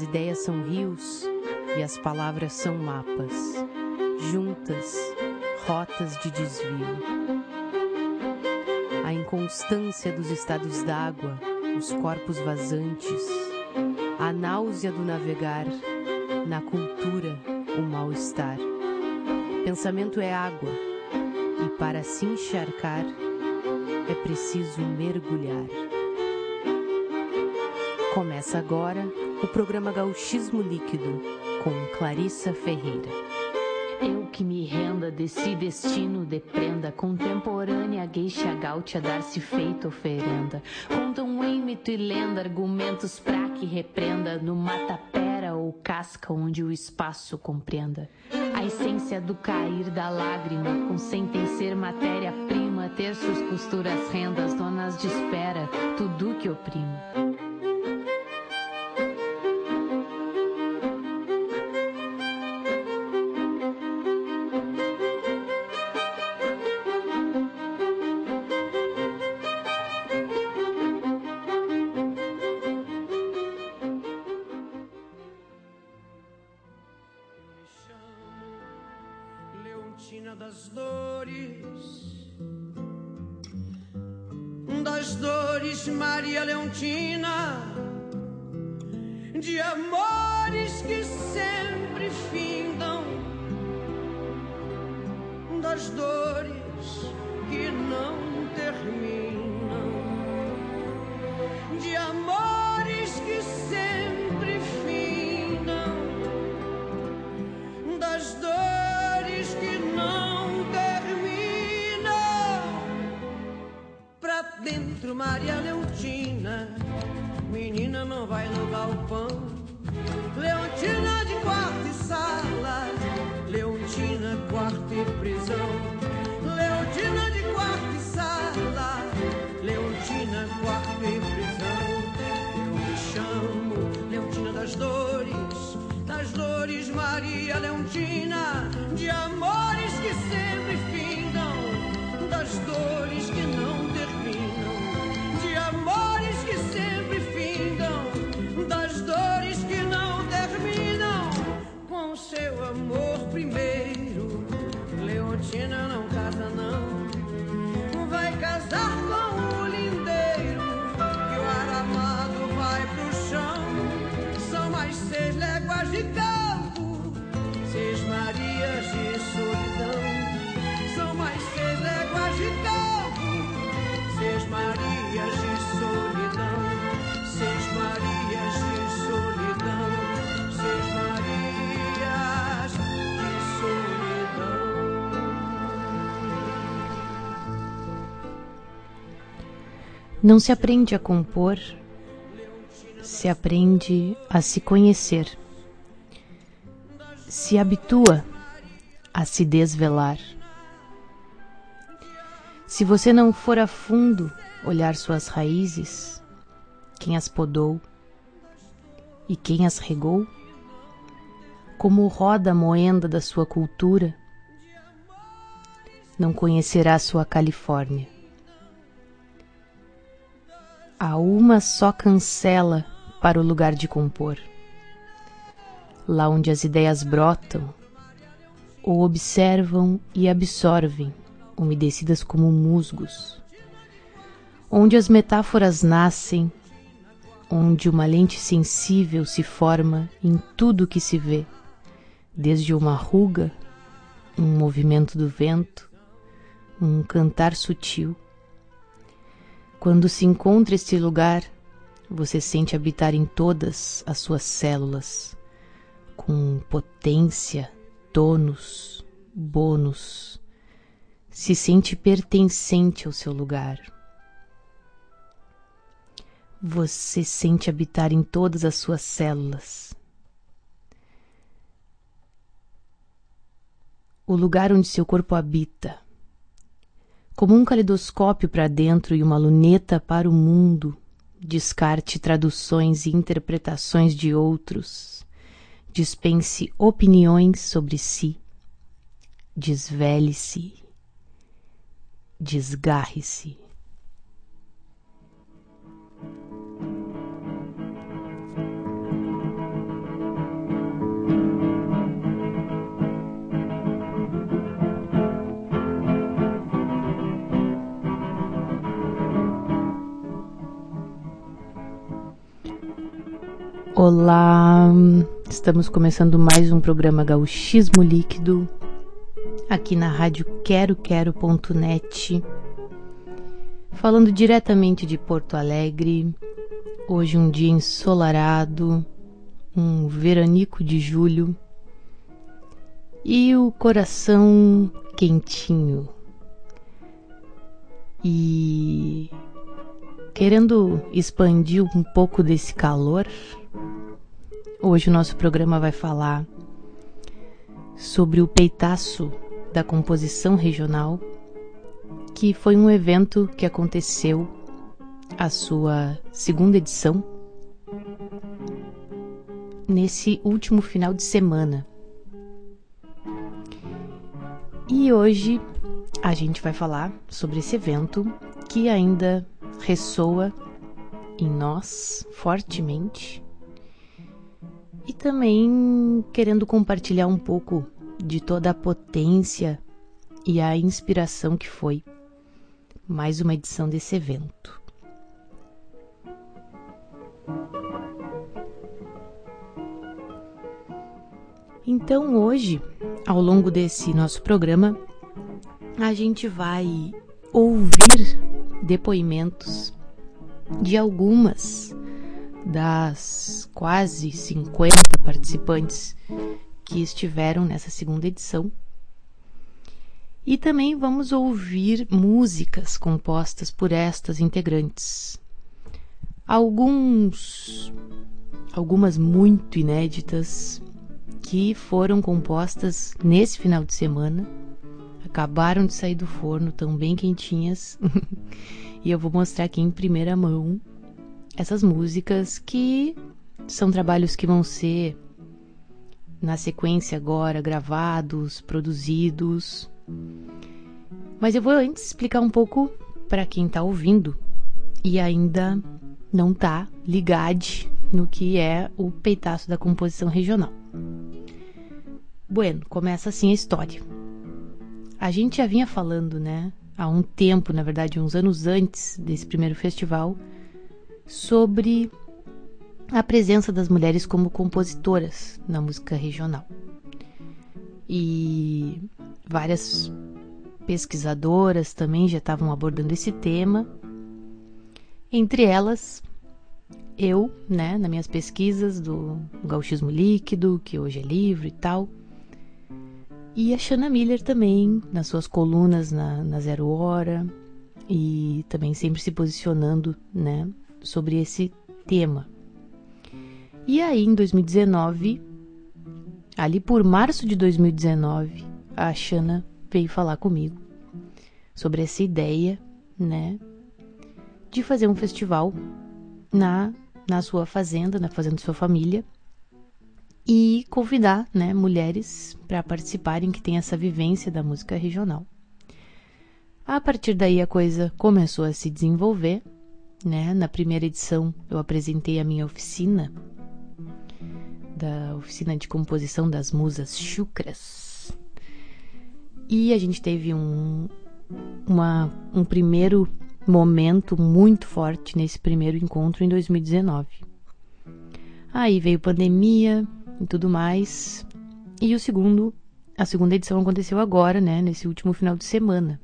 As ideias são rios e as palavras são mapas, juntas, rotas de desvio. A inconstância dos estados d'água, os corpos vazantes, a náusea do navegar, na cultura, o mal-estar. Pensamento é água, e para se encharcar é preciso mergulhar. Começa agora o programa Gauchismo Líquido com Clarissa Ferreira. Eu que me renda desse destino de prenda contemporânea, gueixa gaúcha dar-se feita oferenda. Contam em mito e lenda argumentos pra que repreenda no matapera ou casca onde o espaço compreenda. A essência do cair da lágrima, consentem ser matéria-prima, terços, costuras, rendas, donas de espera, tudo que oprime. Não se aprende a compor, se aprende a se conhecer. Se habitua a se desvelar. Se você não for a fundo olhar suas raízes, quem as podou e quem as regou, como roda a moenda da sua cultura, não conhecerá sua Califórnia há uma só cancela para o lugar de compor. Lá onde as ideias brotam, ou observam e absorvem, umedecidas como musgos. Onde as metáforas nascem, onde uma lente sensível se forma em tudo que se vê, desde uma ruga, um movimento do vento, um cantar sutil quando se encontra este lugar, você sente habitar em todas as suas células, com potência, tônus, bônus. Se sente pertencente ao seu lugar. Você sente habitar em todas as suas células. O lugar onde seu corpo habita como um caleidoscópio para dentro e uma luneta para o mundo, descarte traduções e interpretações de outros, dispense opiniões sobre si, desvele-se, desgarre-se. Olá, estamos começando mais um programa Gauchismo Líquido aqui na rádio quero quero.net, falando diretamente de Porto Alegre. Hoje um dia ensolarado, um veranico de julho e o coração quentinho. E querendo expandir um pouco desse calor, hoje o nosso programa vai falar sobre o peitaço da composição regional, que foi um evento que aconteceu a sua segunda edição nesse último final de semana. E hoje a gente vai falar sobre esse evento que ainda ressoa em nós fortemente e também querendo compartilhar um pouco de toda a potência e a inspiração que foi mais uma edição desse evento. Então, hoje, ao longo desse nosso programa, a gente vai ouvir depoimentos de algumas das quase 50 participantes que estiveram nessa segunda edição. E também vamos ouvir músicas compostas por estas integrantes. Alguns algumas muito inéditas que foram compostas nesse final de semana. Acabaram de sair do forno, tão bem quentinhas. e eu vou mostrar aqui em primeira mão essas músicas que são trabalhos que vão ser na sequência agora gravados, produzidos. Mas eu vou antes explicar um pouco para quem está ouvindo e ainda não está ligado no que é o peitaço da composição regional. Bueno, começa assim a história. A gente já vinha falando, né, há um tempo, na verdade, uns anos antes desse primeiro festival, sobre a presença das mulheres como compositoras na música regional. E várias pesquisadoras também já estavam abordando esse tema. Entre elas, eu, né, nas minhas pesquisas do gauchismo líquido, que hoje é livre e tal, e a Shanna Miller também, nas suas colunas na, na Zero Hora, e também sempre se posicionando, né, sobre esse tema. E aí, em 2019, ali por março de 2019, a Shanna veio falar comigo sobre essa ideia, né, de fazer um festival na, na sua fazenda, na fazenda de sua família, e convidar, né, mulheres para participarem que têm essa vivência da música regional. A partir daí a coisa começou a se desenvolver, né? Na primeira edição eu apresentei a minha oficina da oficina de composição das musas chucras. E a gente teve um, uma, um primeiro momento muito forte nesse primeiro encontro em 2019. Aí veio pandemia e tudo mais. E o segundo, a segunda edição aconteceu agora, né, nesse último final de semana.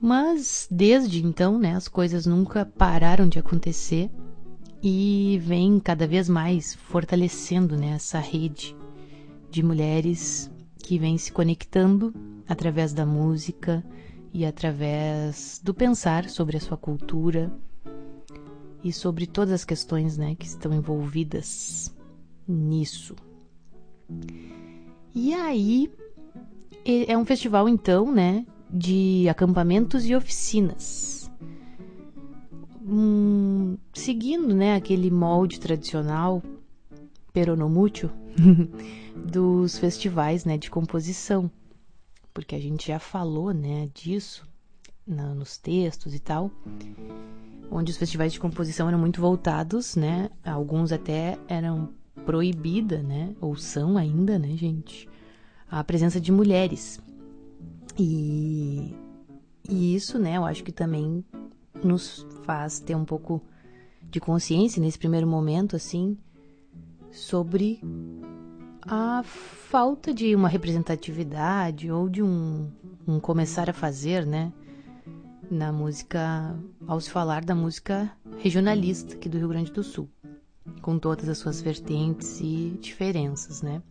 Mas desde então, né, as coisas nunca pararam de acontecer e vem cada vez mais fortalecendo né, essa rede de mulheres que vem se conectando através da música e através do pensar sobre a sua cultura e sobre todas as questões né, que estão envolvidas nisso. E aí é um festival então, né, de acampamentos e oficinas. Hum, seguindo né, aquele molde tradicional, peronomútil, dos festivais né, de composição. Porque a gente já falou né, disso na, nos textos e tal, onde os festivais de composição eram muito voltados, né? Alguns até eram proibida, né? Ou são ainda, né, gente? A presença de mulheres. E, e isso, né, eu acho que também nos faz ter um pouco de consciência nesse primeiro momento, assim, sobre a falta de uma representatividade ou de um, um começar a fazer, né? Na música, ao se falar da música regionalista aqui do Rio Grande do Sul, com todas as suas vertentes e diferenças, né?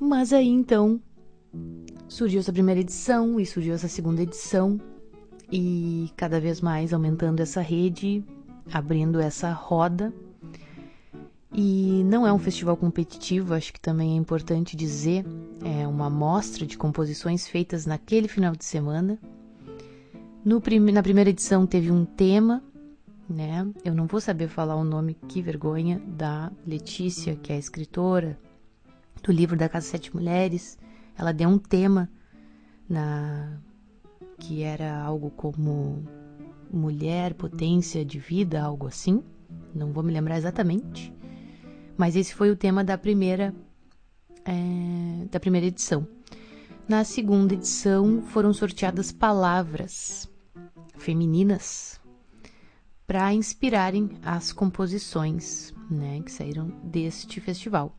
Mas aí então surgiu essa primeira edição e surgiu essa segunda edição e cada vez mais aumentando essa rede, abrindo essa roda. E não é um festival competitivo, acho que também é importante dizer, é uma amostra de composições feitas naquele final de semana. No prim na primeira edição teve um tema, né? Eu não vou saber falar o nome, que vergonha, da Letícia, que é a escritora do livro da Casa Sete Mulheres. Ela deu um tema na que era algo como mulher, potência de vida, algo assim. Não vou me lembrar exatamente. Mas esse foi o tema da primeira é, da primeira edição. Na segunda edição foram sorteadas palavras femininas para inspirarem as composições né, que saíram deste festival.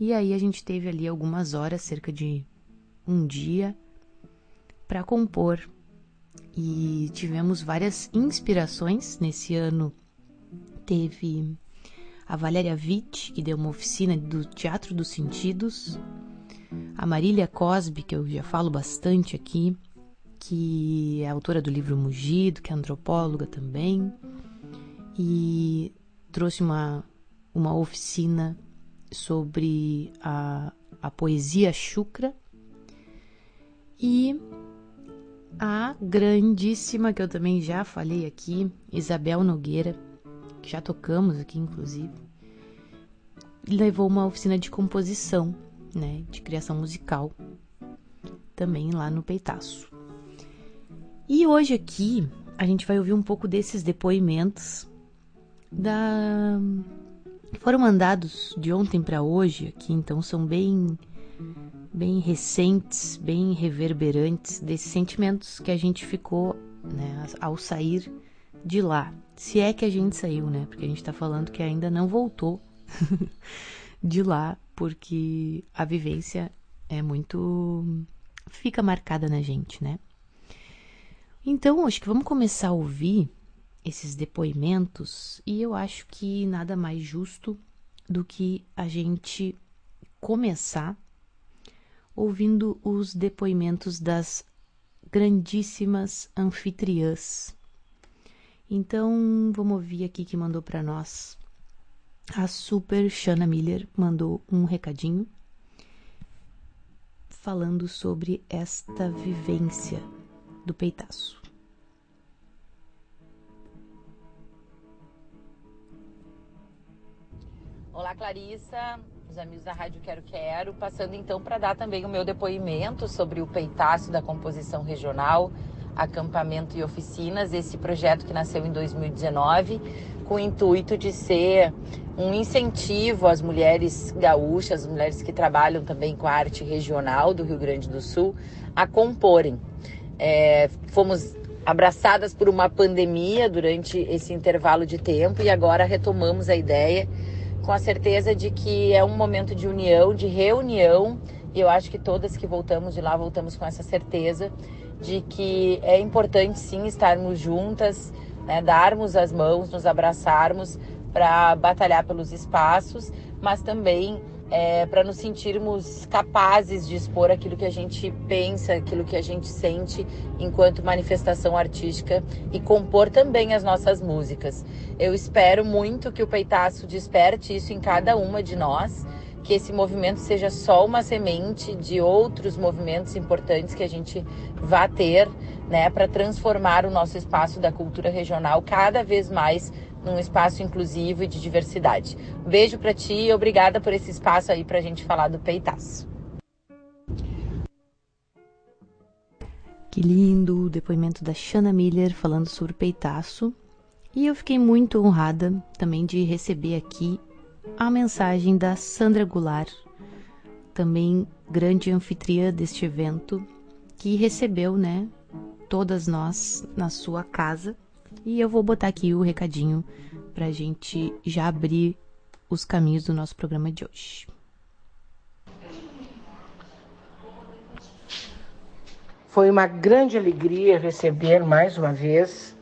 E aí a gente teve ali algumas horas, cerca de um dia, para compor. E tivemos várias inspirações. Nesse ano teve a Valéria Witt, que deu uma oficina do Teatro dos Sentidos, a Marília Cosby, que eu já falo bastante aqui, que é autora do livro Mugido, que é antropóloga também, e trouxe uma, uma oficina sobre a, a poesia chucra e a grandíssima, que eu também já falei aqui, Isabel Nogueira, que já tocamos aqui inclusive, levou uma oficina de composição, né, de criação musical, também lá no Peitaço. E hoje aqui a gente vai ouvir um pouco desses depoimentos da foram mandados de ontem para hoje aqui, então são bem bem recentes, bem reverberantes desses sentimentos que a gente ficou, né, ao sair de lá. Se é que a gente saiu, né? Porque a gente tá falando que ainda não voltou de lá, porque a vivência é muito fica marcada na gente, né? Então, acho que vamos começar a ouvir esses depoimentos e eu acho que nada mais justo do que a gente começar ouvindo os depoimentos das grandíssimas anfitriãs. Então, vamos ouvir aqui que mandou para nós. A Super Shana Miller mandou um recadinho falando sobre esta vivência do peitaço. Olá, Clarissa, os amigos da Rádio Quero Quero, passando então para dar também o meu depoimento sobre o peitaço da composição regional, acampamento e oficinas, esse projeto que nasceu em 2019, com o intuito de ser um incentivo às mulheres gaúchas, as mulheres que trabalham também com a arte regional do Rio Grande do Sul, a comporem. É, fomos abraçadas por uma pandemia durante esse intervalo de tempo e agora retomamos a ideia com a certeza de que é um momento de união, de reunião, e eu acho que todas que voltamos de lá voltamos com essa certeza de que é importante sim estarmos juntas, né, darmos as mãos, nos abraçarmos para batalhar pelos espaços, mas também é, para nos sentirmos capazes de expor aquilo que a gente pensa, aquilo que a gente sente enquanto manifestação artística e compor também as nossas músicas. Eu espero muito que o Peitaço desperte isso em cada uma de nós, que esse movimento seja só uma semente de outros movimentos importantes que a gente vá ter, né, para transformar o nosso espaço da cultura regional cada vez mais num espaço inclusivo e de diversidade. Beijo para ti e obrigada por esse espaço aí para a gente falar do peitaço. Que lindo o depoimento da Shana Miller falando sobre o peitaço. E eu fiquei muito honrada também de receber aqui a mensagem da Sandra Goulart, também grande anfitriã deste evento, que recebeu, né, todas nós na sua casa E eu vou botar aqui o recadinho pra gente já abrir os caminhos do nosso programa de hoje. Foi uma grande alegria receber mais uma vez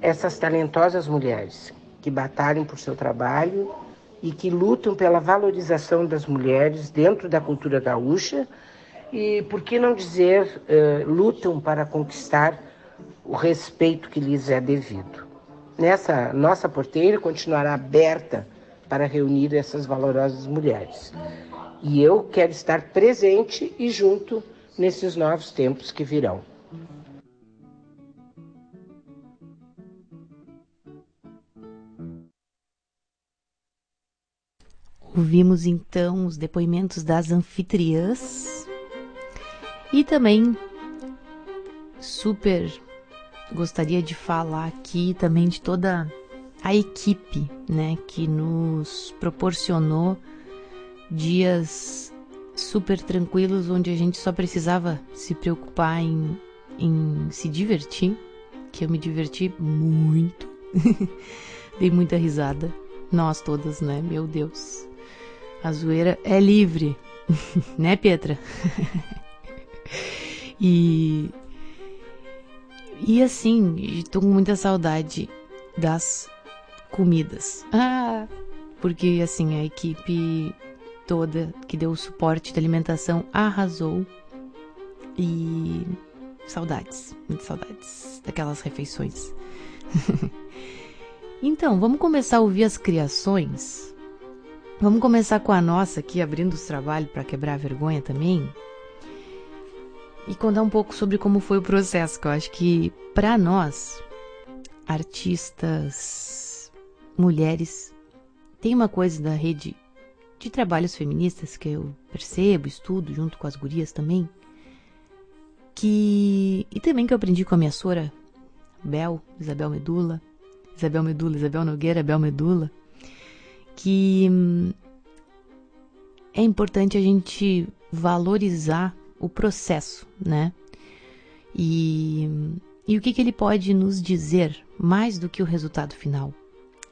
essas talentosas mulheres que batalham por seu trabalho e que lutam pela valorização das mulheres dentro da cultura gaúcha e, por que não dizer, uh, lutam para conquistar o respeito que lhes é devido. Nessa nossa porteira continuará aberta para reunir essas valorosas mulheres. E eu quero estar presente e junto nesses novos tempos que virão. Ouvimos então os depoimentos das anfitriãs e também super gostaria de falar aqui também de toda a equipe, né, que nos proporcionou dias super tranquilos onde a gente só precisava se preocupar em, em se divertir, que eu me diverti muito. Dei muita risada. Nós todas, né? Meu Deus. A zoeira é livre, né, Petra? e e assim, estou com muita saudade das comidas. Ah, porque assim a equipe toda que deu o suporte de alimentação arrasou e saudades, muitas saudades daquelas refeições. então, vamos começar a ouvir as criações. Vamos começar com a nossa aqui, abrindo os trabalhos para quebrar a vergonha também e contar um pouco sobre como foi o processo, que eu acho que para nós, artistas, mulheres, tem uma coisa da rede de trabalhos feministas que eu percebo, estudo junto com as gurias também, que e também que eu aprendi com a minha sora Bel, Isabel Medula, Isabel Medula, Isabel Nogueira, Bel Medula, que hum, é importante a gente valorizar o processo, né? E, e o que, que ele pode nos dizer mais do que o resultado final.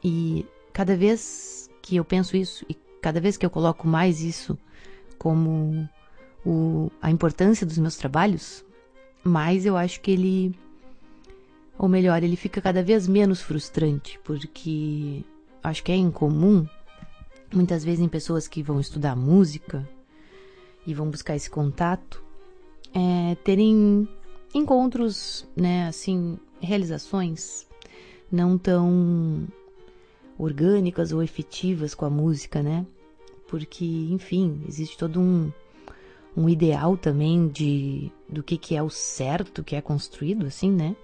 E cada vez que eu penso isso e cada vez que eu coloco mais isso como o, a importância dos meus trabalhos, mais eu acho que ele, ou melhor, ele fica cada vez menos frustrante, porque acho que é incomum, muitas vezes em pessoas que vão estudar música, e vão buscar esse contato, é, terem encontros, né, assim, realizações não tão orgânicas ou efetivas com a música, né? Porque, enfim, existe todo um, um ideal também de do que, que é o certo que é construído, assim, né?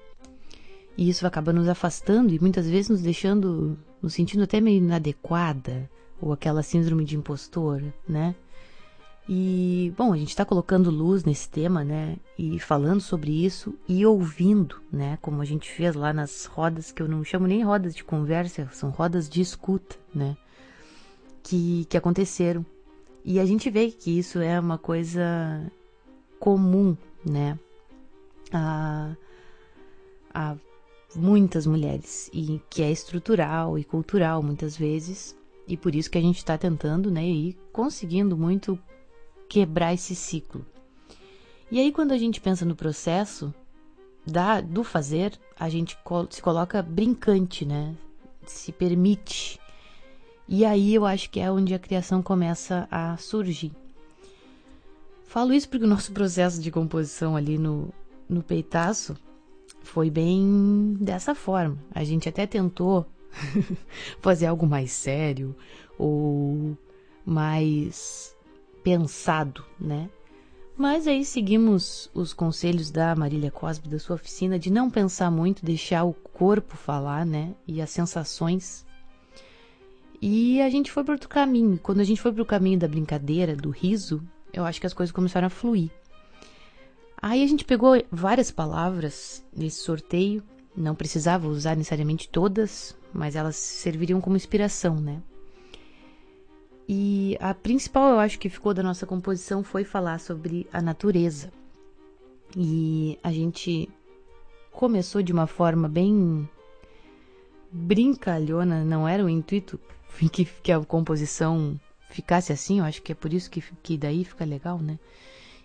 E isso acaba nos afastando e muitas vezes nos deixando, nos sentindo até meio inadequada, ou aquela síndrome de impostor, né? E, bom, a gente está colocando luz nesse tema, né? E falando sobre isso e ouvindo, né? Como a gente fez lá nas rodas, que eu não chamo nem rodas de conversa, são rodas de escuta, né? Que, que aconteceram. E a gente vê que isso é uma coisa comum, né? A, a muitas mulheres, e que é estrutural e cultural muitas vezes. E por isso que a gente está tentando, né? E conseguindo muito quebrar esse ciclo. E aí, quando a gente pensa no processo da, do fazer, a gente se coloca brincante, né? Se permite. E aí eu acho que é onde a criação começa a surgir. Falo isso porque o nosso processo de composição ali no, no peitaço foi bem dessa forma. A gente até tentou fazer algo mais sério ou mais pensado, né? Mas aí seguimos os conselhos da Marília Cosby da sua oficina de não pensar muito, deixar o corpo falar, né? E as sensações. E a gente foi para outro caminho. Quando a gente foi para o caminho da brincadeira, do riso, eu acho que as coisas começaram a fluir. Aí a gente pegou várias palavras nesse sorteio, não precisava usar necessariamente todas, mas elas serviriam como inspiração, né? E a principal, eu acho que ficou da nossa composição foi falar sobre a natureza. E a gente começou de uma forma bem brincalhona, não era o intuito que, que a composição ficasse assim, eu acho que é por isso que, que daí fica legal, né?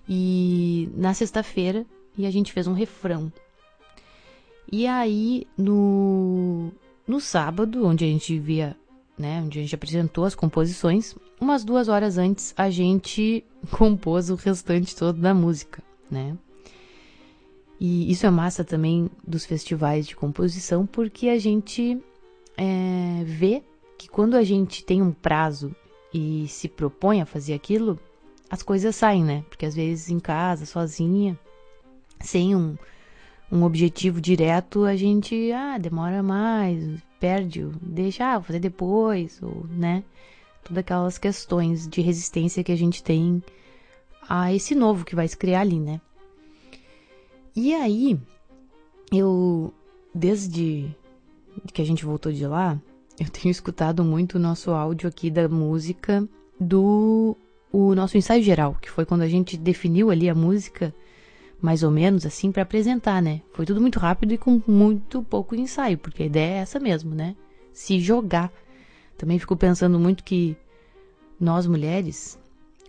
E na sexta-feira, e a gente fez um refrão. E aí, no, no sábado, onde a gente via, né, onde a gente apresentou as composições, umas duas horas antes a gente compôs o restante todo da música, né? E isso é massa também dos festivais de composição, porque a gente é, vê que quando a gente tem um prazo e se propõe a fazer aquilo, as coisas saem, né? Porque às vezes em casa, sozinha, sem um, um objetivo direto, a gente ah, demora mais, perde, deixa, ah, vou fazer depois, ou, né? Todas aquelas questões de resistência que a gente tem a esse novo que vai se criar ali, né? E aí, eu, desde que a gente voltou de lá, eu tenho escutado muito o nosso áudio aqui da música do o nosso ensaio geral, que foi quando a gente definiu ali a música, mais ou menos assim, para apresentar, né? Foi tudo muito rápido e com muito pouco ensaio, porque a ideia é essa mesmo, né? Se jogar. Também fico pensando muito que nós mulheres,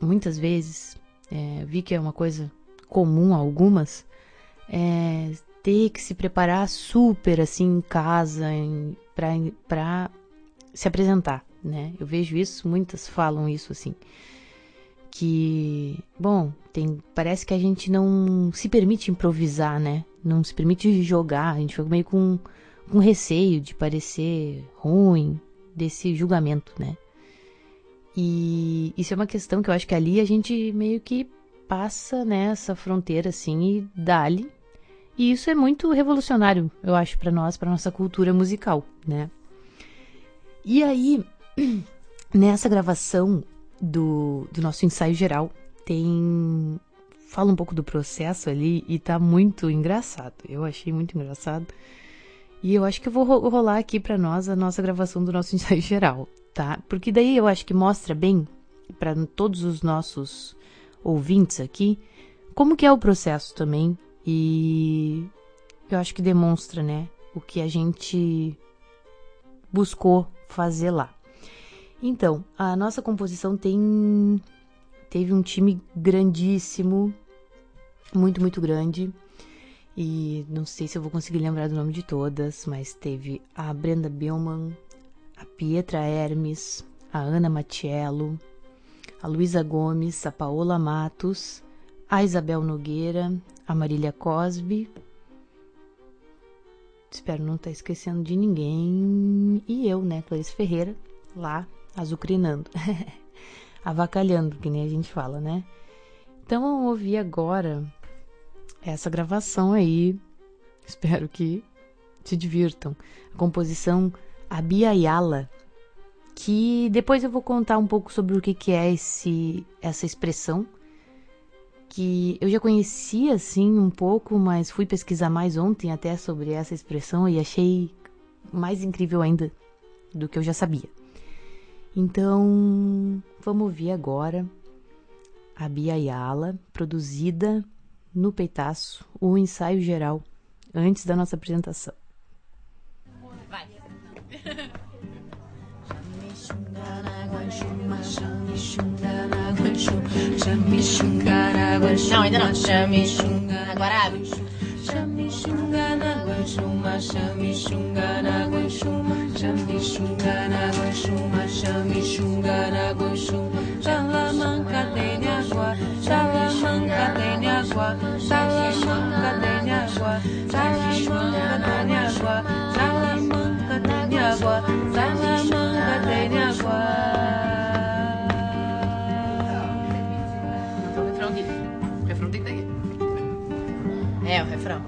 muitas vezes, é, vi que é uma coisa comum a algumas, é, ter que se preparar super assim em casa para se apresentar, né? Eu vejo isso, muitas falam isso assim, que bom, tem parece que a gente não se permite improvisar, né? Não se permite jogar, a gente fica meio com, com receio de parecer ruim desse julgamento, né? E isso é uma questão que eu acho que ali a gente meio que passa nessa fronteira assim e dá-lhe e isso é muito revolucionário, eu acho, para nós, para nossa cultura musical, né? E aí, nessa gravação do, do nosso ensaio geral, tem. Fala um pouco do processo ali e tá muito engraçado. Eu achei muito engraçado. E eu acho que eu vou rolar aqui para nós a nossa gravação do nosso ensaio geral, tá? Porque daí eu acho que mostra bem para todos os nossos ouvintes aqui como que é o processo também e eu acho que demonstra, né, o que a gente buscou fazer lá. Então, a nossa composição tem teve um time grandíssimo, muito muito grande. E não sei se eu vou conseguir lembrar do nome de todas, mas teve a Brenda Billman, a Pietra Hermes, a Ana Matiello, a Luísa Gomes, a Paola Matos, a Isabel Nogueira, a Marília Cosby. Espero não estar tá esquecendo de ninguém. E eu, né, Clarice Ferreira, lá, azucrinando. Avacalhando, que nem a gente fala, né? Então eu ouvi agora essa gravação aí. Espero que se divirtam. A composição Abia Yala, que depois eu vou contar um pouco sobre o que, que é esse, essa expressão que eu já conhecia assim um pouco, mas fui pesquisar mais ontem até sobre essa expressão e achei mais incrível ainda do que eu já sabia. Então, vamos ouvir agora a Bia Yala, produzida no Peitaço, o ensaio geral, antes da nossa apresentação. Vai! Não, ainda não. Agora abre. Chame xungana guanchuma, chame xungana guanchuma, chame xungana guanchuma, chame xungana guanchuma. Salamanca tem água, Salamanca tem água, Salamanca tem água, Salamanca tem água, Salamanca tem. É o refrão.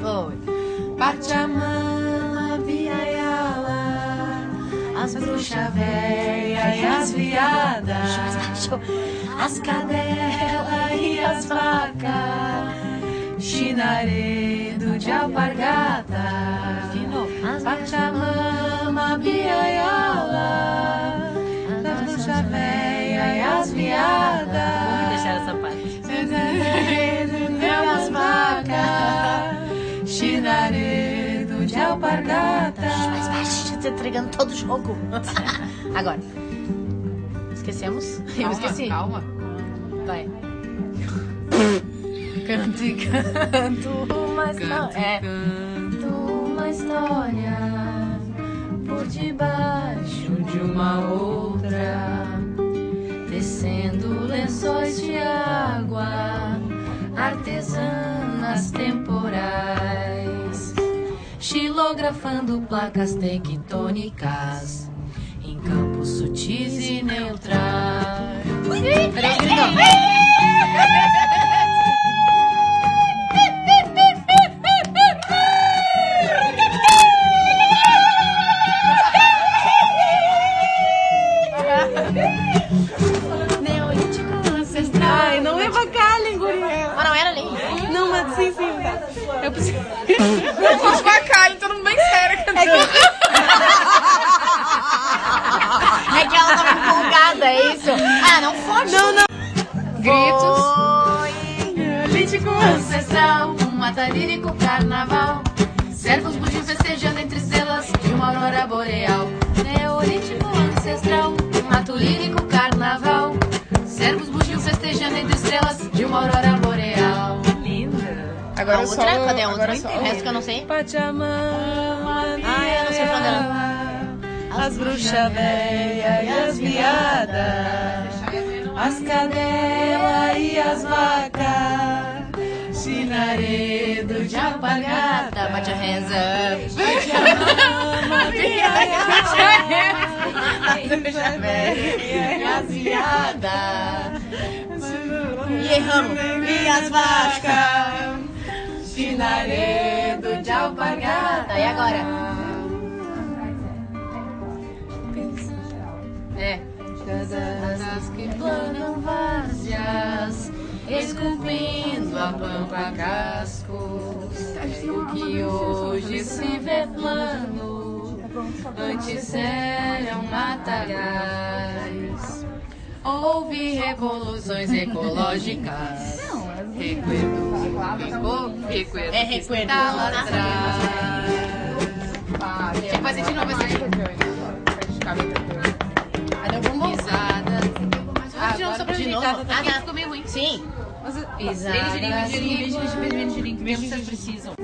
Foi. Pachamama, Viayala, as bruxas velhas e as viadas, as cadelas e as vacas, chinaredo de alpargata. Pachamama, Viayala, as bruxas velhas e as viadas. Vamos deixar essa parte. de alpargata. Mas baixo, tá entregando todo o jogo. Agora. Esquecemos? Calma, Eu esqueci. Calma. Vai. canto e canto uma história. É. Canto uma história por debaixo de uma outra, xilografando placas tectônicas em campos sutis e neutrais. Peraí, é isso? Ah, não foge. Não, não. Gritos. Neolítico ancestral, um matarírico carnaval. Servos bugios festejando entre estrelas de uma aurora boreal. Neolítico ancestral, um mato lírico carnaval. Servos bugios festejando entre estrelas de uma aurora boreal. Linda. Agora a é só. outra, cadê a outra? Agora só. O resto que eu não sei. Pachamama, Ah, eu não sei pra onde ela. As bruxas velhas e as viadas, as cadelas e as vacas, chinaredo de alpargata, Bate a reza. Bate a reza. as bruxas velhas e as viadas, E erramos. E as vacas, chinaredo de alpargata. E agora? É. As que planam várzeas, esculpindo a pampa cascos. O que hoje se vê plano, antes eram matagais. Houve revoluções ecológicas. Recuerdo, recuerdo, É recuerdo. está lá atrás. Tinha que fazer de novo essa aqui. Pisadas. Ah, de novo, só pra De novo? Ah, tá. Ficou meio ruim. Sim. Beijo, girinho, girinho, beijo, beijo, beijo, beijo, girinho. Beijo que vocês precisam.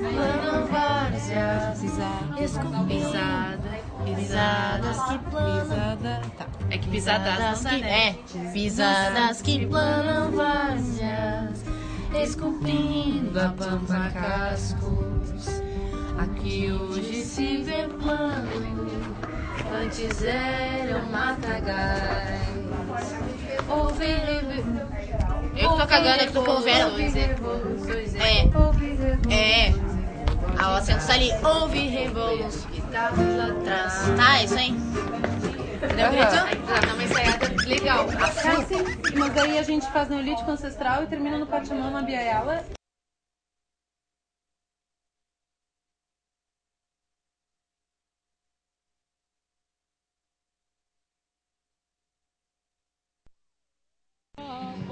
Pisada. Pisadas que planam. Pisada. Tá. É que pisadas não dá, que, né? É. Pisadas que planam. várzeas, esculpindo a pampa cascos. Aqui hoje se vê plano, antes eram matagais. Reve- Eu que tô cagando, é que tô revoluções, É. revoluções. É. A acento ali. Houve lá atrás. Tá, é isso aí. Cadê o grito? Dá uma ensaiada legal. Mas daí a gente faz Neolítico Ancestral e termina no Pachamama Biayala.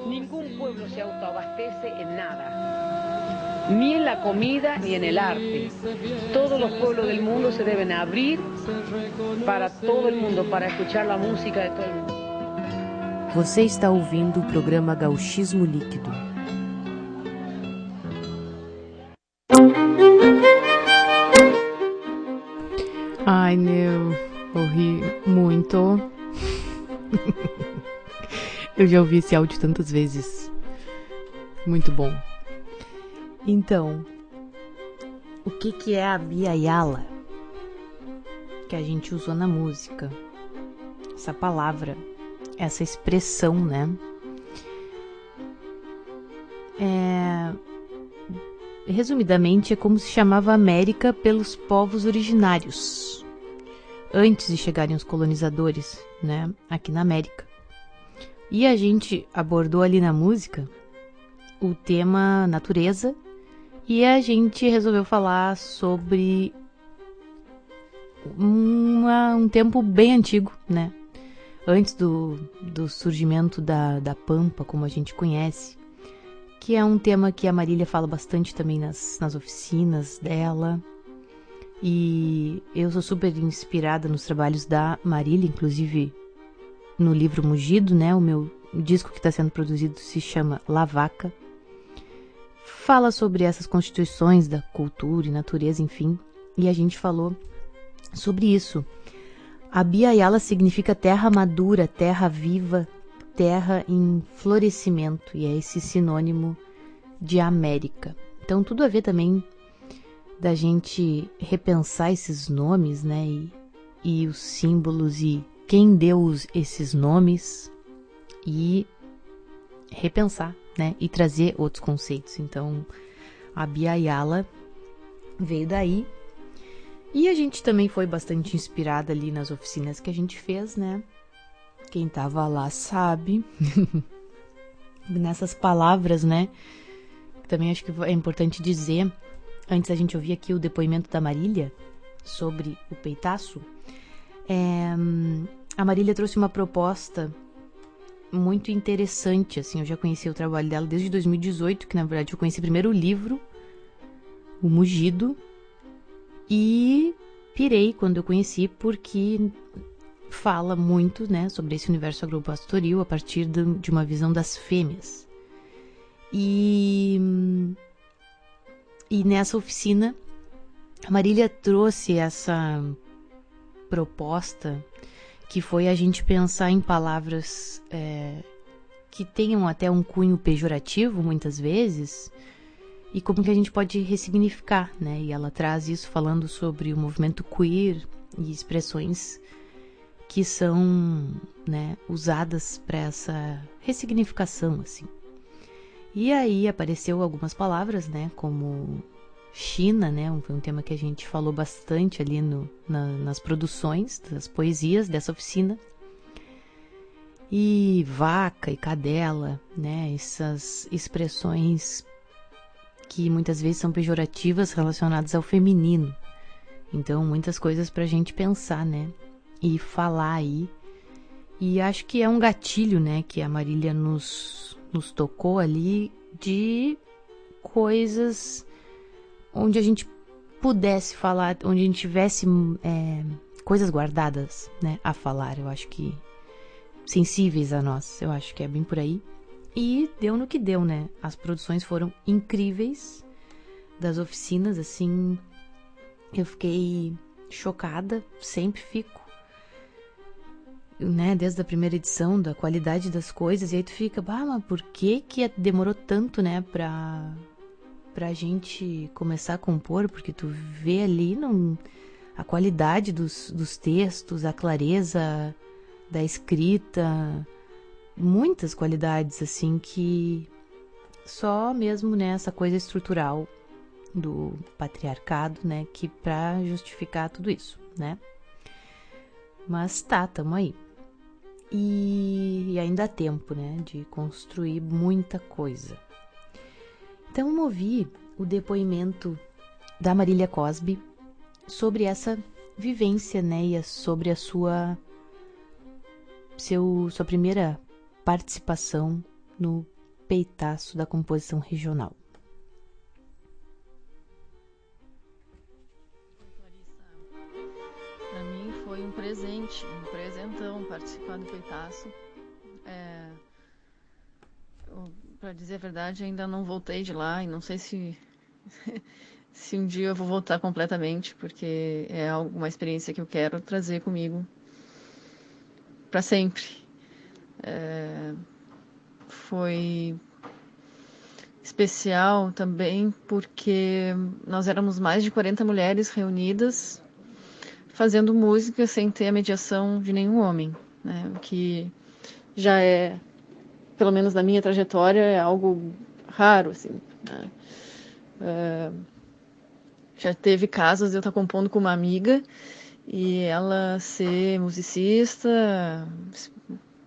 Ningún pueblo se autoabastece en nada, ni en la comida ni en el arte. Todos los pueblos del mundo se deben abrir para todo el mundo, para escuchar la música de todo el mundo. Você está ouvindo o programa Gauchismo Líquido. Ai, meu, eu ri muito. eu já ouvi esse áudio tantas vezes. Muito bom. Então, o que que é a biayala? Que a gente usou na música. Essa palavra essa expressão, né? É... Resumidamente, é como se chamava América pelos povos originários, antes de chegarem os colonizadores, né? Aqui na América. E a gente abordou ali na música o tema natureza e a gente resolveu falar sobre uma- um tempo bem antigo, né? antes do, do surgimento da, da Pampa, como a gente conhece, que é um tema que a Marília fala bastante também nas, nas oficinas dela. E eu sou super inspirada nos trabalhos da Marília, inclusive no livro Mugido, né? O meu disco que está sendo produzido se chama La Vaca. Fala sobre essas constituições da cultura e natureza, enfim. E a gente falou sobre isso. A Bia Yala significa terra madura, terra viva, terra em florescimento, e é esse sinônimo de América. Então, tudo a ver também da gente repensar esses nomes, né? E, e os símbolos e quem deu esses nomes e repensar, né? E trazer outros conceitos. Então, a Bia Yala veio daí e a gente também foi bastante inspirada ali nas oficinas que a gente fez, né? Quem tava lá sabe. Nessas palavras, né? Também acho que é importante dizer, antes a gente ouvir aqui o depoimento da Marília sobre o peitaço. É, a Marília trouxe uma proposta muito interessante, assim, eu já conheci o trabalho dela desde 2018, que na verdade eu conheci primeiro o livro, O Mugido, e pirei quando eu conheci, porque fala muito né, sobre esse universo agropastoril a partir de, uma visão das fêmeas. E, e nessa oficina, a Marília trouxe essa proposta que foi a gente pensar em palavras é, que tenham até um cunho pejorativo, muitas vezes, e como que a gente pode ressignificar, né? E ela traz isso falando sobre o movimento queer e expressões que são, né, usadas para essa ressignificação, assim. E aí apareceu algumas palavras, né, como China, né, foi um tema que a gente falou bastante ali no, na, nas produções das poesias dessa oficina. E vaca e cadela, né, essas expressões que muitas vezes são pejorativas relacionadas ao feminino. Então, muitas coisas para a gente pensar, né? E falar aí. E acho que é um gatilho, né? Que a Marília nos, nos tocou ali de coisas onde a gente pudesse falar, onde a gente tivesse é, coisas guardadas, né? A falar. Eu acho que sensíveis a nós. Eu acho que é bem por aí. E deu no que deu, né? As produções foram incríveis das oficinas, assim. Eu fiquei chocada, sempre fico. Né, desde a primeira edição, da qualidade das coisas, e aí tu fica, bah, mas por que que demorou tanto, né, pra, pra gente começar a compor? Porque tu vê ali não, a qualidade dos, dos textos, a clareza da escrita, muitas qualidades assim que só mesmo nessa coisa estrutural do patriarcado, né, que para justificar tudo isso, né? Mas tá, tamo aí. E, e ainda há tempo, né, de construir muita coisa. Então ouvi o depoimento da Marília Cosby sobre essa vivência, né, e sobre a sua seu sua primeira participação no peitaço da composição regional. Para mim foi um presente, um presentão participar do peitaço. É, Para dizer a verdade, ainda não voltei de lá e não sei se se um dia eu vou voltar completamente, porque é uma experiência que eu quero trazer comigo para sempre. É, foi especial também porque nós éramos mais de 40 mulheres reunidas fazendo música sem ter a mediação de nenhum homem, né? O que já é, pelo menos na minha trajetória, é algo raro, assim. Né? É, já teve casos de eu estar compondo com uma amiga e ela ser musicista,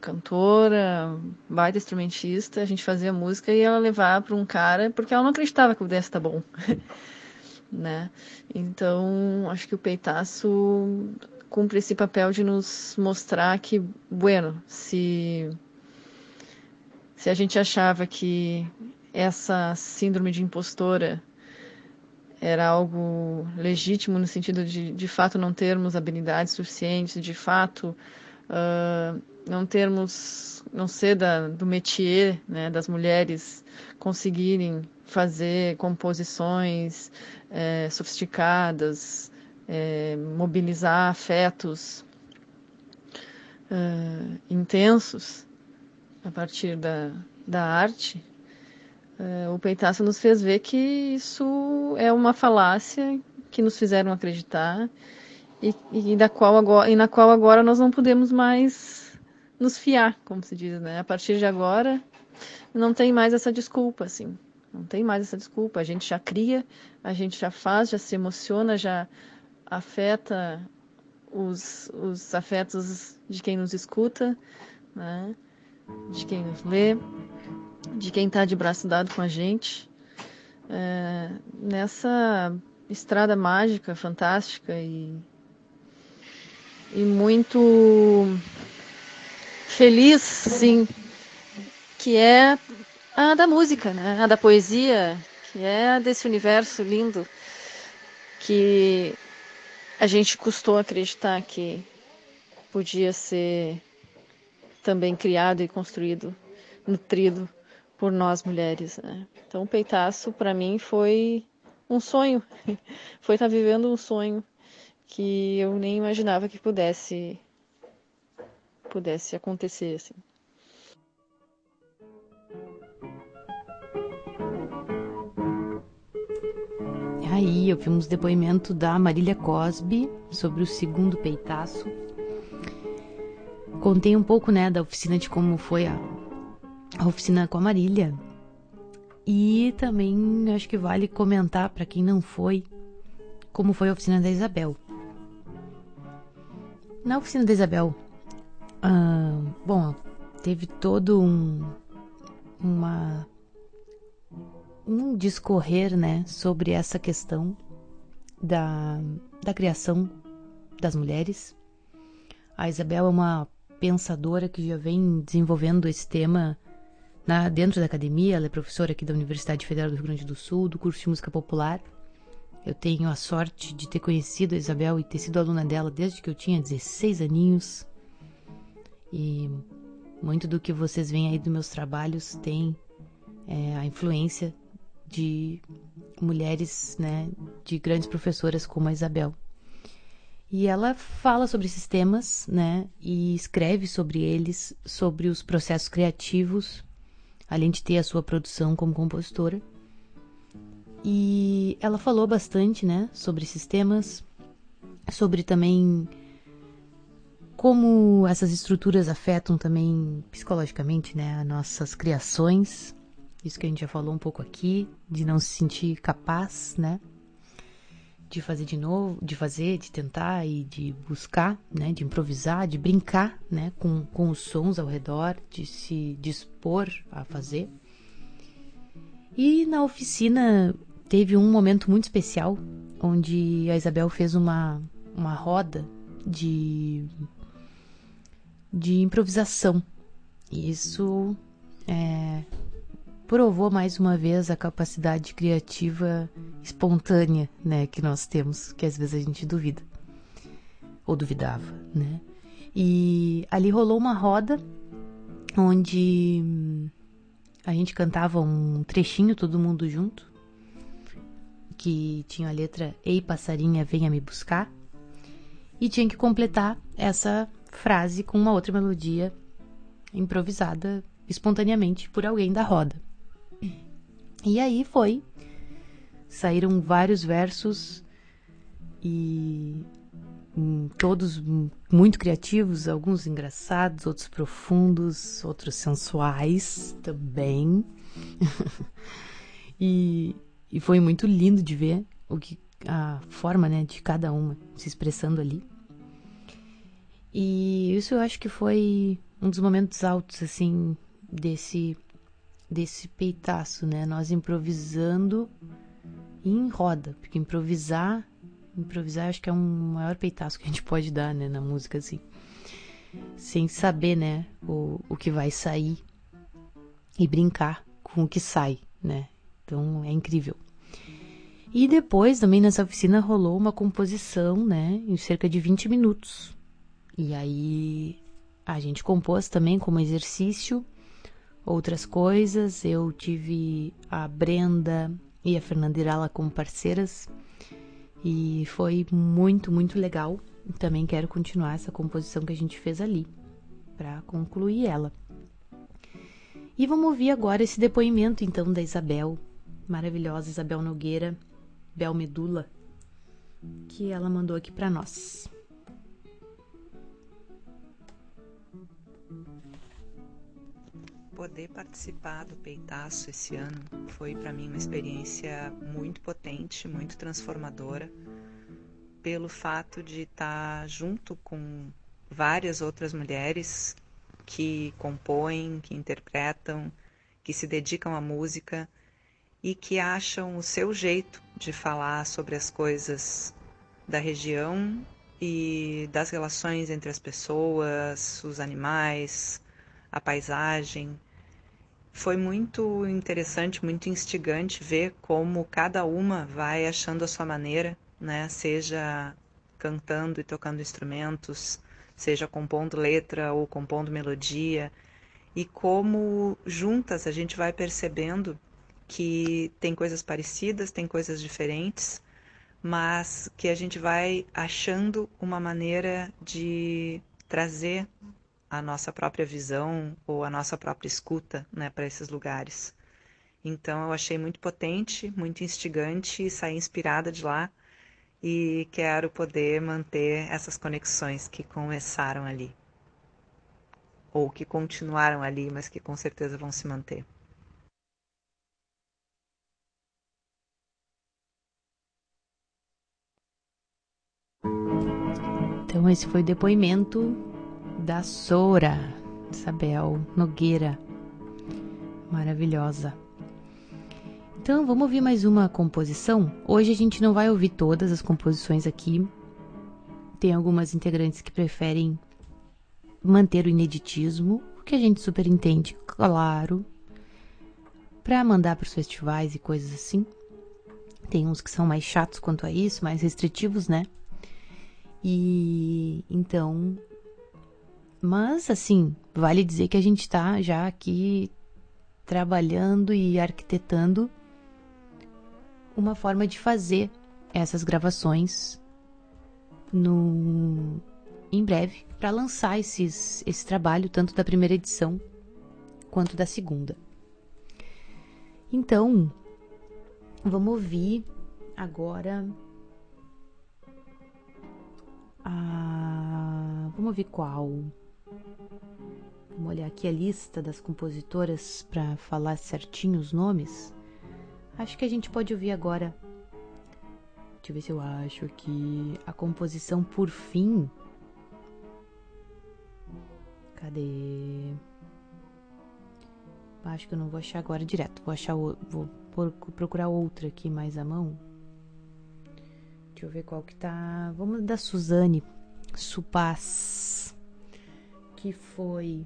cantora, baita instrumentista, a gente fazia música e ela levar para um cara porque ela não acreditava que o desse tá bom, né? Então, acho que o peitaço cumpre esse papel de nos mostrar que, bueno, se se a gente achava que essa síndrome de impostora era algo legítimo no sentido de de fato não termos habilidades suficientes, de fato uh, não termos, não ser da, do métier né, das mulheres conseguirem fazer composições é, sofisticadas, é, mobilizar afetos intensos a partir da, da arte, uh, o Peitaço nos fez ver que isso é uma falácia que nos fizeram acreditar e, e, da qual agora, e na qual agora nós não podemos mais nos fiar, como se diz, né? A partir de agora não tem mais essa desculpa, assim. Não tem mais essa desculpa. A gente já cria, a gente já faz, já se emociona, já afeta os, os afetos de quem nos escuta, né? De quem nos lê, de quem está de braço dado com a gente. É, nessa estrada mágica, fantástica e, e muito feliz, sim, que é a da música, né? a da poesia, que é desse universo lindo que a gente custou acreditar que podia ser também criado e construído, nutrido por nós mulheres. Né? Então, o peitaço para mim foi um sonho, foi estar tá vivendo um sonho que eu nem imaginava que pudesse pudesse acontecer assim. Aí ouvimos depoimento da Marília Cosby sobre o segundo peitaço. Contei um pouco, né, da oficina de como foi a, a oficina com a Marília. E também acho que vale comentar para quem não foi como foi a oficina da Isabel. Na oficina da Isabel, bom, teve todo um uma um discorrer, né, sobre essa questão da, da criação das mulheres. A Isabel é uma pensadora que já vem desenvolvendo esse tema na, dentro da academia. Ela é professora aqui da Universidade Federal do Rio Grande do Sul, do curso de música popular. Eu tenho a sorte de ter conhecido a Isabel e ter sido aluna dela desde que eu tinha 16 aninhos. E muito do que vocês veem aí dos meus trabalhos tem é, a influência de mulheres, né, de grandes professoras como a Isabel. E ela fala sobre esses temas, né, e escreve sobre eles, sobre os processos criativos, além de ter a sua produção como compositora. E ela falou bastante, né, sobre esses temas, sobre também como essas estruturas afetam também psicologicamente, né, as nossas criações, isso que a gente já falou um pouco aqui, de não se sentir capaz, né? De fazer de novo, de fazer, de tentar e de buscar, né? De improvisar, de brincar, né? Com, com os sons ao redor, de se dispor a fazer. E na oficina teve um momento muito especial, onde a Isabel fez uma, uma roda de, de improvisação. E isso é, provou mais uma vez a capacidade criativa espontânea, né, que nós temos, que às vezes a gente duvida ou duvidava, né? E ali rolou uma roda onde a gente cantava um trechinho todo mundo junto, que tinha a letra Ei passarinha, venha me buscar, e tinha que completar essa frase com uma outra melodia improvisada espontaneamente por alguém da roda. E aí foi. Saíram vários versos e hum, todos muito criativos, alguns engraçados, outros profundos, outros sensuais também. e, e foi muito lindo de ver o que a forma, né, de cada uma se expressando ali. E isso eu acho que foi um dos momentos altos assim desse desse peitaço, né? Nós improvisando em roda, porque improvisar, improvisar acho que é um maior peitaço que a gente pode dar, né, na música assim. Sem saber, né, o, o que vai sair e brincar com o que sai, né? Então é incrível. E depois também nessa oficina rolou uma composição, né, em cerca de 20 minutos. E aí a gente compôs também como exercício outras coisas. Eu tive a Brenda e a Fernanda Irala como parceiras e foi muito, muito legal. Também quero continuar essa composição que a gente fez ali para concluir ela. E vamos ouvir agora esse depoimento então da Isabel, maravilhosa Isabel Nogueira, Bel Medula, que ela mandou aqui para nós. Poder participar do Peitaço esse ano foi para mim uma experiência muito potente, muito transformadora, pelo fato de estar junto com várias outras mulheres que compõem, que interpretam, que se dedicam à música e que acham o seu jeito de falar sobre as coisas da região e das relações entre as pessoas, os animais, a paisagem. Foi muito interessante, muito instigante ver como cada uma vai achando a sua maneira, né? Seja cantando e tocando instrumentos, seja compondo letra ou compondo melodia, e como juntas a gente vai percebendo que tem coisas parecidas, tem coisas diferentes, mas que a gente vai achando uma maneira de trazer a nossa própria visão ou a nossa própria escuta né, para esses lugares. Então eu achei muito potente, muito instigante e saí inspirada de lá e quero poder manter essas conexões que começaram ali ou que continuaram ali, mas que com certeza vão se manter. Então, esse foi o depoimento da Sora, Isabel Nogueira. Maravilhosa. Então, vamos ouvir mais uma composição. Hoje a gente não vai ouvir todas as composições aqui. Tem algumas integrantes que preferem manter o ineditismo, o que a gente super entende, claro, para mandar para os festivais e coisas assim. Tem uns que são mais chatos quanto a isso, mais restritivos, né? E então, mas assim, vale dizer que a gente está já aqui trabalhando e arquitetando uma forma de fazer essas gravações no em breve para lançar esses, esse trabalho tanto da primeira edição quanto da segunda. Então, vamos ouvir agora ah, vamos ouvir qual? Vamos olhar aqui a lista das compositoras para falar certinho os nomes. Acho que a gente pode ouvir agora. Deixa eu ver se eu acho aqui a composição por fim. Cadê? Acho que eu não vou achar agora direto. Vou achar vou procurar outra aqui mais à mão. Deixa eu ver qual que tá. Vamos da Suzane Supaz, que foi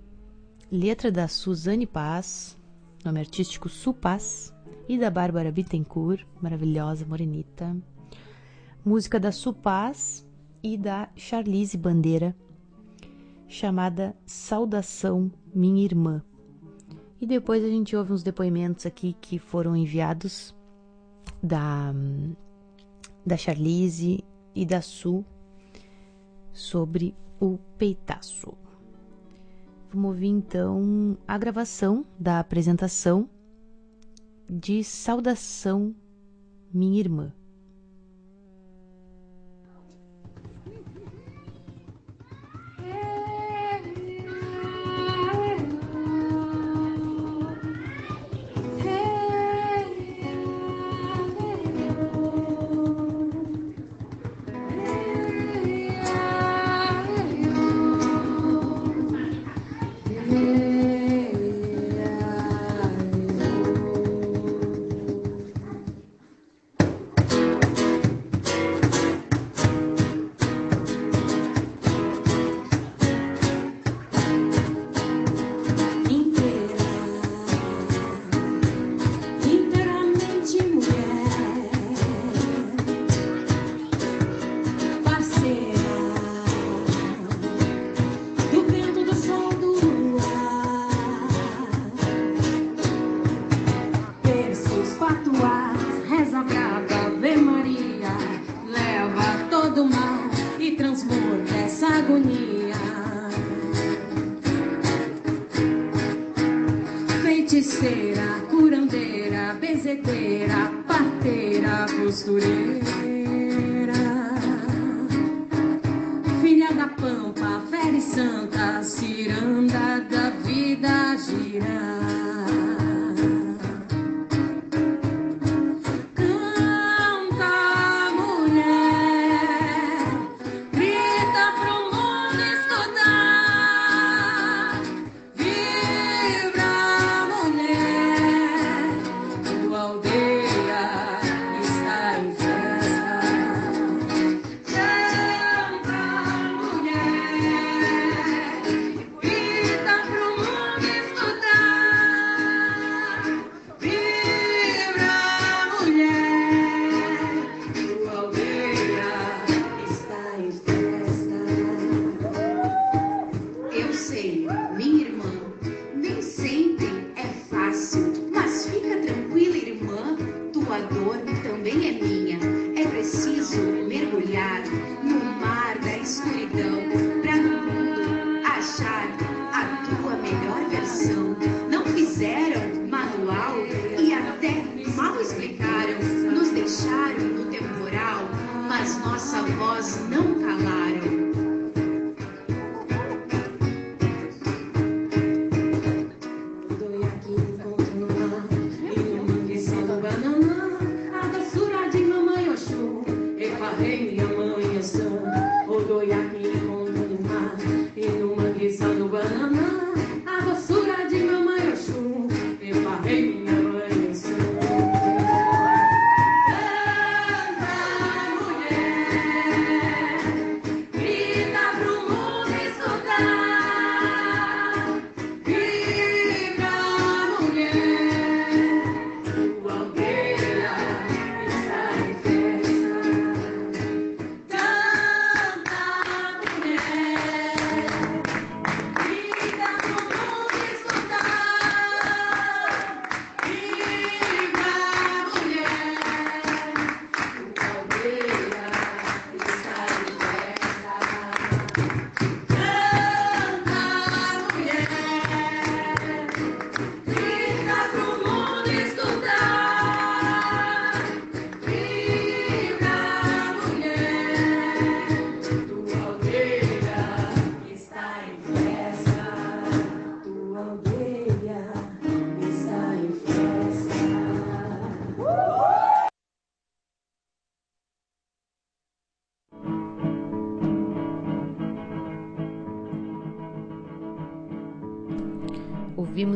letra da Suzane Paz, nome artístico Supaz, e da Bárbara Bittencourt, maravilhosa morenita. Música da Supaz e da Charlize Bandeira, chamada Saudação Minha Irmã. E depois a gente ouve uns depoimentos aqui que foram enviados da da Charlize e da Su sobre o peitaço. Vamos então a gravação da apresentação de Saudação Minha Irmã.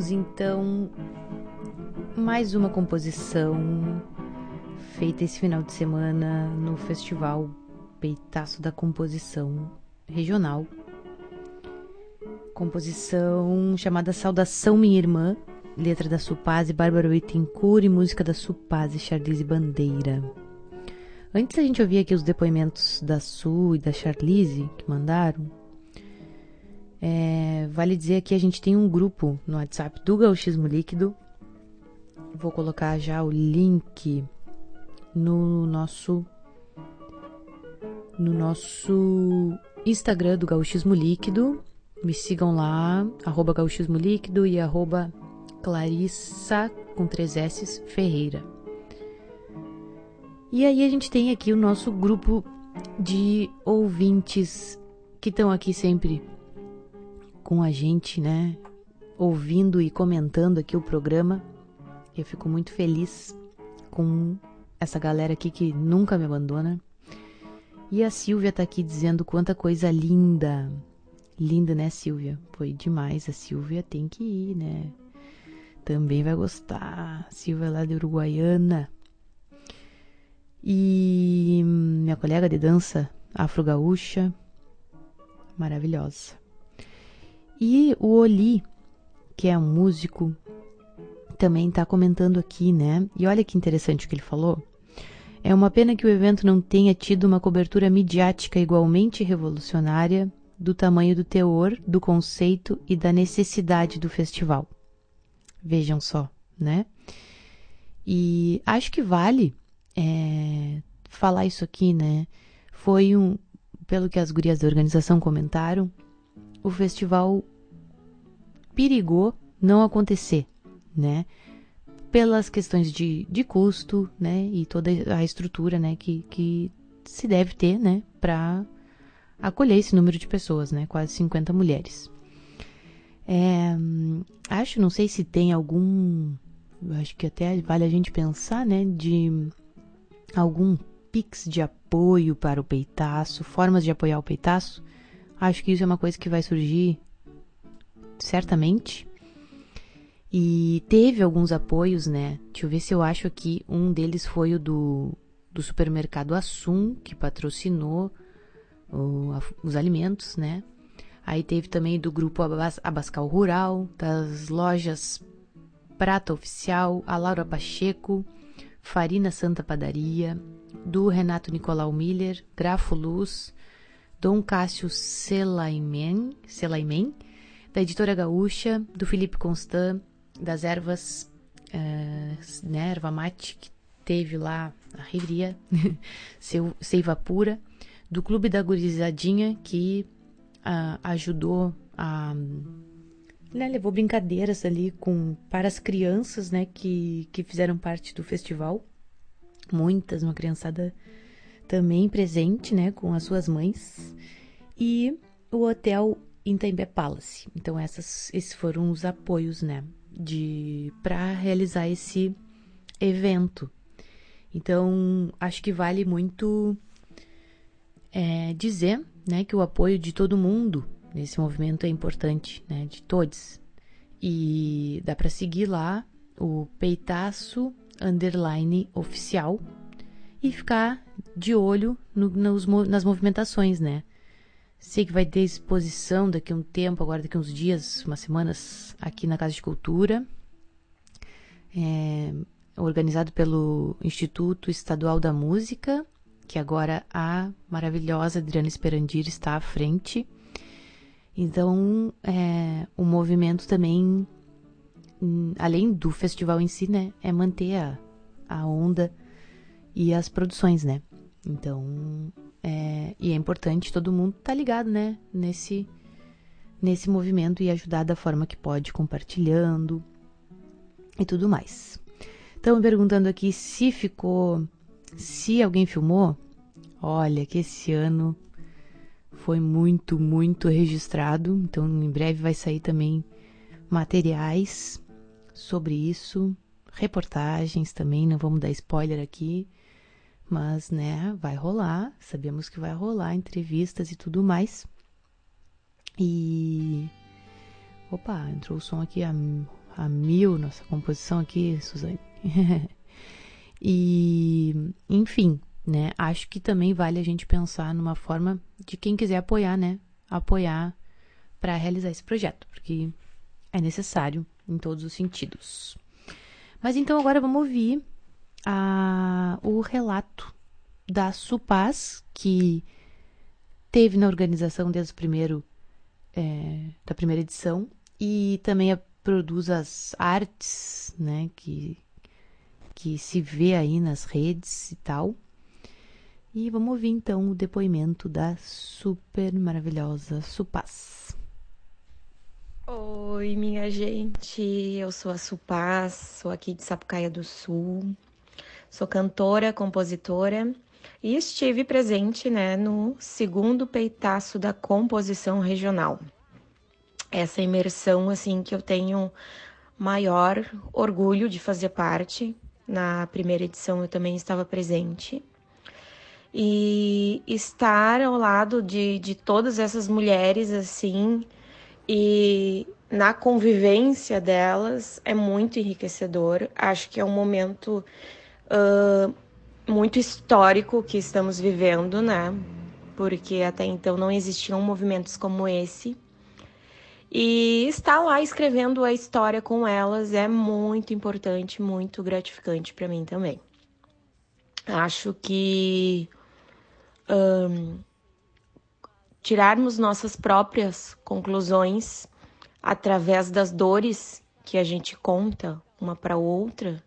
Ouvimos então mais uma composição feita esse final de semana no festival Peitaço da Composição Regional. Composição chamada Saudação Minha Irmã, letra da Supaz e Bárbara Bittencourt e música da Supaz e Charlize Bandeira. Antes a gente ouvir aqui os depoimentos da Su e da Charlize que mandaram, é, vale dizer que a gente tem um grupo no WhatsApp do Gauchismo Líquido. Vou colocar já o link no nosso no nosso Instagram do Gauchismo Líquido. Me sigam lá, arroba Gauchismo Líquido e arroba Clarissa com três S Ferreira. E aí a gente tem aqui o nosso grupo de ouvintes que estão aqui sempre com a gente, né? Ouvindo e comentando aqui o programa. Eu fico muito feliz com essa galera aqui que nunca me abandona. E a Silvia tá aqui dizendo quanta coisa linda. Linda, né, Silvia? Foi demais. A Silvia tem que ir, né? Também vai gostar. Silvia lá de Uruguaiana. E minha colega de dança afro-gaúcha, maravilhosa. E o Oli, que é um músico, também está comentando aqui, né? E olha que interessante o que ele falou. É uma pena que o evento não tenha tido uma cobertura midiática igualmente revolucionária do tamanho do teor, do conceito e da necessidade do festival. Vejam só, né? E acho que vale é, falar isso aqui, né? Foi um, pelo que as gurias da organização comentaram, o festival perigou não acontecer, né? Pelas questões de, de custo, né? E toda a estrutura, né? Que, que se deve ter, né? Para acolher esse número de pessoas, né? Quase 50 mulheres. É, acho, não sei se tem algum. Acho que até vale a gente pensar, né? De algum pix de apoio para o peitaço, formas de apoiar o peitaço. Acho que isso é uma coisa que vai surgir certamente. E teve alguns apoios, né? Deixa eu ver se eu acho aqui. Um deles foi o do, do supermercado Assum, que patrocinou o, a, os alimentos, né? Aí teve também do grupo Abas, Abascal Rural, das lojas Prata Oficial, a Laura Pacheco, Farina Santa Padaria, do Renato Nicolau Miller, Grafo Luz, Dom Cássio Selaimen, Selaimen da Editora Gaúcha, do Felipe Constant, das ervas, uh, né, erva mate, que teve lá a Rivria, seu, Seiva Pura, do Clube da Gurizadinha, que uh, ajudou a. Né, levou brincadeiras ali com para as crianças né, que, que fizeram parte do festival. Muitas, uma criançada também presente né, com as suas mães. E o Hotel Intembé Palace. Então, essas, esses foram os apoios né, de para realizar esse evento. Então, acho que vale muito é, dizer né, que o apoio de todo mundo nesse movimento é importante, né, de todos. E dá para seguir lá o peitaço underline oficial e ficar de olho no, nos, nas movimentações, né? Sei que vai ter exposição daqui a um tempo, agora daqui a uns dias, umas semanas, aqui na Casa de Cultura. É, organizado pelo Instituto Estadual da Música que agora a maravilhosa Adriana Esperandir está à frente. Então, é, o movimento também, hum, além do festival em si, né, é manter a, a onda e as produções, né? Então, é, e é importante todo mundo estar tá ligado, né, nesse, nesse movimento e ajudar da forma que pode, compartilhando e tudo mais. Estão perguntando aqui se ficou se alguém filmou, olha que esse ano foi muito, muito registrado. Então, em breve vai sair também materiais sobre isso, reportagens também. Não vamos dar spoiler aqui, mas né, vai rolar. Sabemos que vai rolar entrevistas e tudo mais. E opa, entrou o som aqui a, a mil, nossa composição aqui, Suzane. E, enfim, né? Acho que também vale a gente pensar numa forma de quem quiser apoiar, né? Apoiar para realizar esse projeto, porque é necessário em todos os sentidos. Mas então agora vamos ouvir a, o relato da Supaz, que teve na organização desde o primeiro é, da primeira edição e também a, produz as artes, né, que que se vê aí nas redes e tal. E vamos ouvir então o depoimento da super maravilhosa Supaz. Oi, minha gente, eu sou a Supaz, sou aqui de Sapucaia do Sul, sou cantora, compositora e estive presente né, no segundo peitaço da composição regional. Essa imersão assim que eu tenho maior orgulho de fazer parte, na primeira edição eu também estava presente. E estar ao lado de, de todas essas mulheres assim e na convivência delas é muito enriquecedor. Acho que é um momento uh, muito histórico que estamos vivendo, né? Porque até então não existiam movimentos como esse. E estar lá escrevendo a história com elas é muito importante, muito gratificante para mim também. Acho que um, tirarmos nossas próprias conclusões através das dores que a gente conta uma para outra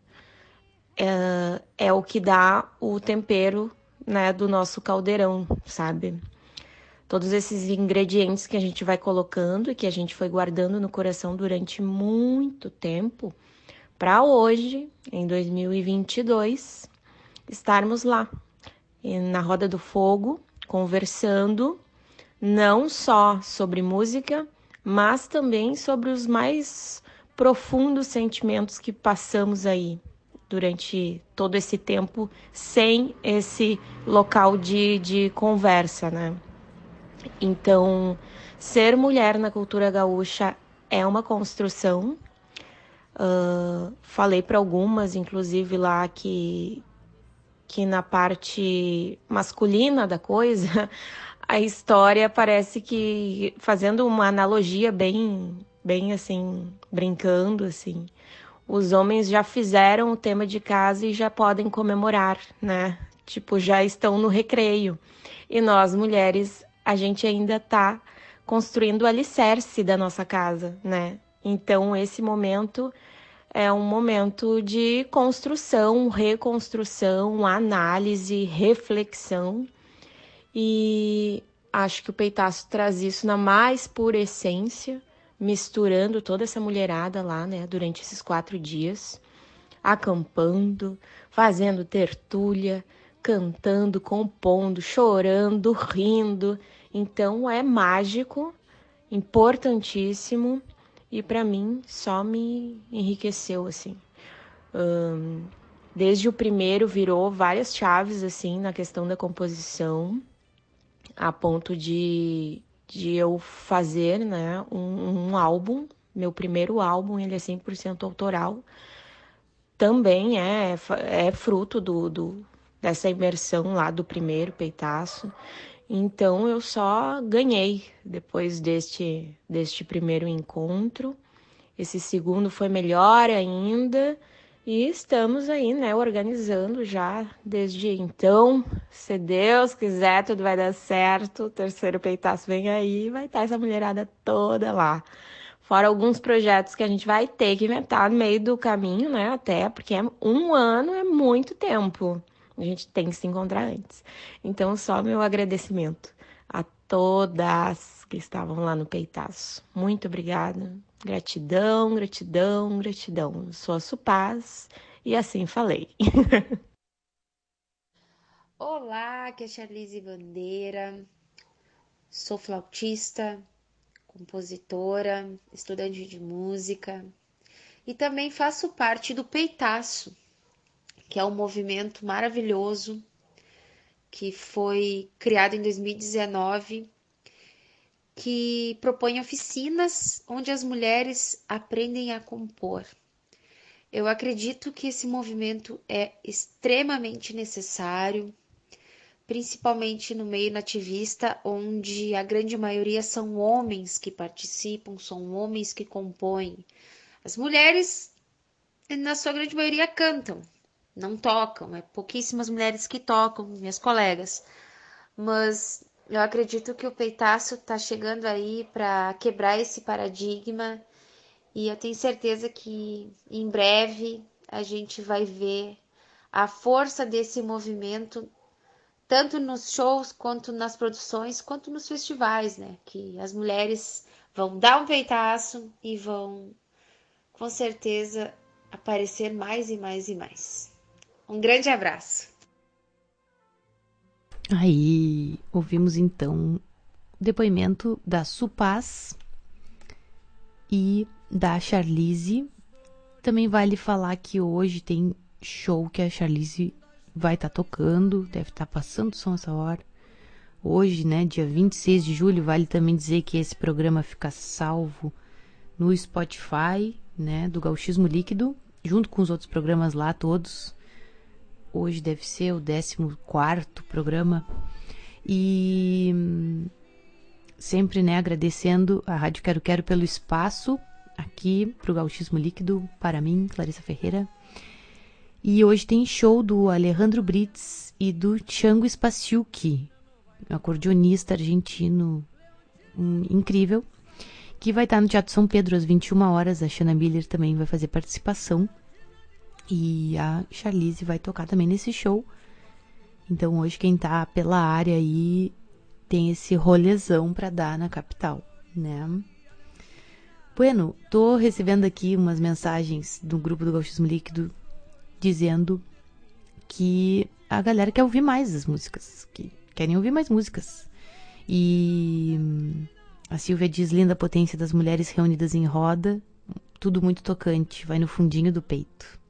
é, é o que dá o tempero né, do nosso caldeirão, sabe? todos esses ingredientes que a gente vai colocando e que a gente foi guardando no coração durante muito tempo, para hoje, em 2022, estarmos lá, na roda do fogo, conversando não só sobre música, mas também sobre os mais profundos sentimentos que passamos aí durante todo esse tempo sem esse local de, de conversa, né? Então, ser mulher na cultura gaúcha é uma construção. Uh, falei para algumas, inclusive lá, que, que na parte masculina da coisa, a história parece que, fazendo uma analogia bem, bem assim, brincando, assim, os homens já fizeram o tema de casa e já podem comemorar, né? Tipo, já estão no recreio. E nós, mulheres, a gente ainda está construindo o alicerce da nossa casa, né? Então, esse momento é um momento de construção, reconstrução, análise, reflexão. E acho que o peitaço traz isso na mais pura essência, misturando toda essa mulherada lá, né, durante esses quatro dias, acampando, fazendo tertúlia, cantando, compondo, chorando, rindo. Então é mágico, importantíssimo e para mim só me enriqueceu assim. Um, desde o primeiro virou várias chaves assim na questão da composição, a ponto de, de eu fazer né, um, um álbum. Meu primeiro álbum ele é 100% autoral. Também é, é fruto do, do, dessa imersão lá do primeiro peitaço. Então eu só ganhei depois deste, deste primeiro encontro. Esse segundo foi melhor ainda. E estamos aí, né, organizando já desde então. Se Deus quiser, tudo vai dar certo. O terceiro peitaço vem aí, vai estar essa mulherada toda lá. Fora alguns projetos que a gente vai ter que inventar no meio do caminho, né? Até porque é um ano é muito tempo. A gente tem que se encontrar antes. Então, só meu agradecimento a todas que estavam lá no peitaço. Muito obrigada. Gratidão, gratidão, gratidão. Sou a Supaz e assim falei. Olá, aqui é Charlize Bandeira. Sou flautista, compositora, estudante de música e também faço parte do Peitaço, que é um movimento maravilhoso que foi criado em 2019, que propõe oficinas onde as mulheres aprendem a compor. Eu acredito que esse movimento é extremamente necessário, principalmente no meio nativista, onde a grande maioria são homens que participam, são homens que compõem. As mulheres, na sua grande maioria, cantam, não tocam, é pouquíssimas mulheres que tocam, minhas colegas. Mas eu acredito que o peitaço está chegando aí para quebrar esse paradigma e eu tenho certeza que em breve a gente vai ver a força desse movimento tanto nos shows quanto nas produções, quanto nos festivais, né? Que as mulheres vão dar um peitaço e vão com certeza aparecer mais e mais e mais. Um grande abraço. Aí, ouvimos então depoimento da Supaz e da Charlize. Também vale falar que hoje tem show que a Charlize vai estar tá tocando, deve estar tá passando som essa hora. Hoje, né, dia 26 de julho, vale também dizer que esse programa fica salvo no Spotify, né, do Gauchismo Líquido, junto com os outros programas lá todos hoje deve ser o 14 programa. E sempre, né, agradecendo a Rádio Quero Quero pelo espaço aqui pro Gauchismo Líquido, para mim, Clarissa Ferreira. E hoje tem show do Alejandro Brits e do Chango Spaciucchi, um acordeonista argentino um, incrível, que vai estar no Teatro São Pedro às 21 horas. A Shana Miller também vai fazer participação. E a Charlize vai tocar também nesse show. Então hoje quem tá pela área aí tem esse rolezão para dar na capital, né? Bueno, tô recebendo aqui umas mensagens do grupo do Gauchismo Líquido dizendo que a galera quer ouvir mais as músicas, que querem ouvir mais músicas. E a Silvia diz linda potência das mulheres reunidas em roda, tudo muito tocante, vai no fundinho do peito.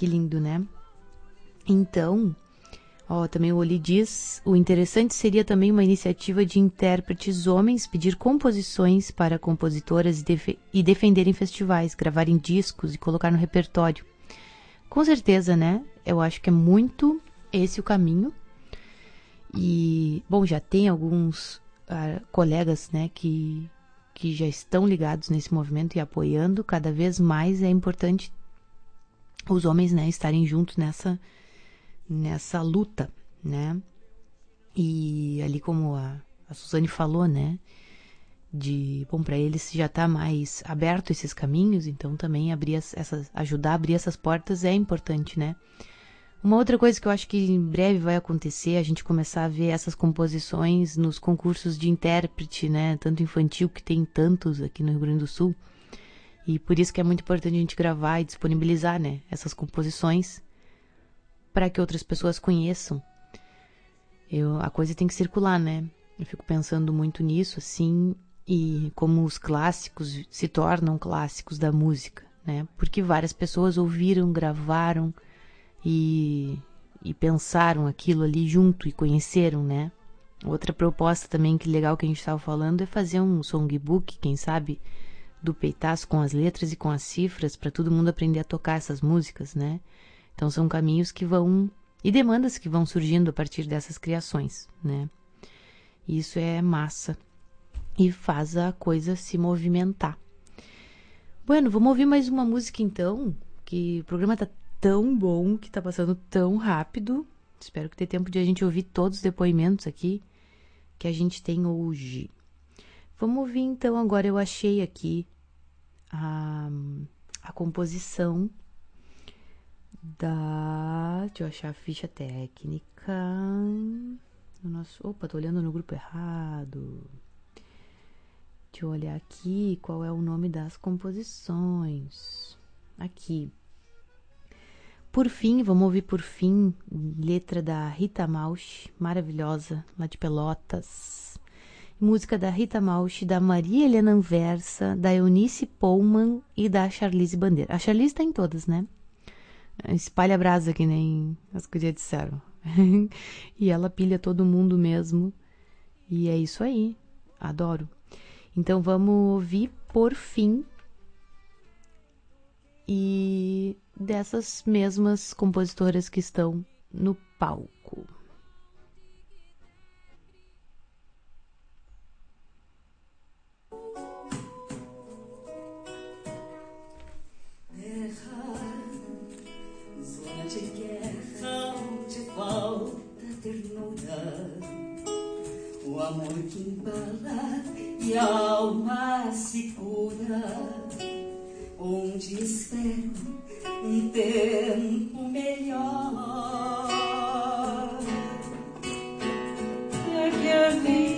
Que lindo, né? Então, ó, também o Oli diz, o interessante seria também uma iniciativa de intérpretes homens pedir composições para compositoras e, def e defender em festivais, gravar em discos e colocar no repertório. Com certeza, né? Eu acho que é muito esse o caminho. E, bom, já tem alguns uh, colegas, né, que, que já estão ligados nesse movimento e apoiando. Cada vez mais é importante os homens, né, estarem juntos nessa nessa luta, né? E ali como a, a Suzane falou, né? De bom para eles já tá mais aberto esses caminhos, então também abrir essas, ajudar a abrir essas portas é importante, né? Uma outra coisa que eu acho que em breve vai acontecer, a gente começar a ver essas composições nos concursos de intérprete, né? Tanto infantil, que tem tantos aqui no Rio Grande do Sul. E por isso que é muito importante a gente gravar e disponibilizar, né? Essas composições para que outras pessoas conheçam. Eu, a coisa tem que circular, né? Eu fico pensando muito nisso, assim, e como os clássicos se tornam clássicos da música, né? Porque várias pessoas ouviram, gravaram e, e pensaram aquilo ali junto e conheceram, né? Outra proposta também que legal que a gente estava falando é fazer um songbook, quem sabe, do peitaço com as letras e com as cifras para todo mundo aprender a tocar essas músicas, né? Então são caminhos que vão e demandas que vão surgindo a partir dessas criações, né? Isso é massa e faz a coisa se movimentar. Bueno, vamos ouvir mais uma música então, que o programa tá tão bom, que tá passando tão rápido. Espero que dê tempo de a gente ouvir todos os depoimentos aqui que a gente tem hoje. Vamos ouvir então agora eu achei aqui a, a composição da. Deixa eu achar a ficha técnica. No nosso. Opa, tô olhando no grupo errado. Deixa eu olhar aqui qual é o nome das composições. Aqui. Por fim, vamos ouvir por fim, letra da Rita Mausch, maravilhosa, lá de Pelotas. Música da Rita Mausch, da Maria Helena Anversa, da Eunice Pullman e da Charlize Bandeira. A Charlize tá em todas, né? espalha brasa, que nem as gurias disseram. e ela pilha todo mundo mesmo. E é isso aí. Adoro. Então vamos ouvir por fim. E dessas mesmas compositoras que estão no palco. Amor que embala e a alma se cura, onde espero um tempo melhor. É a vida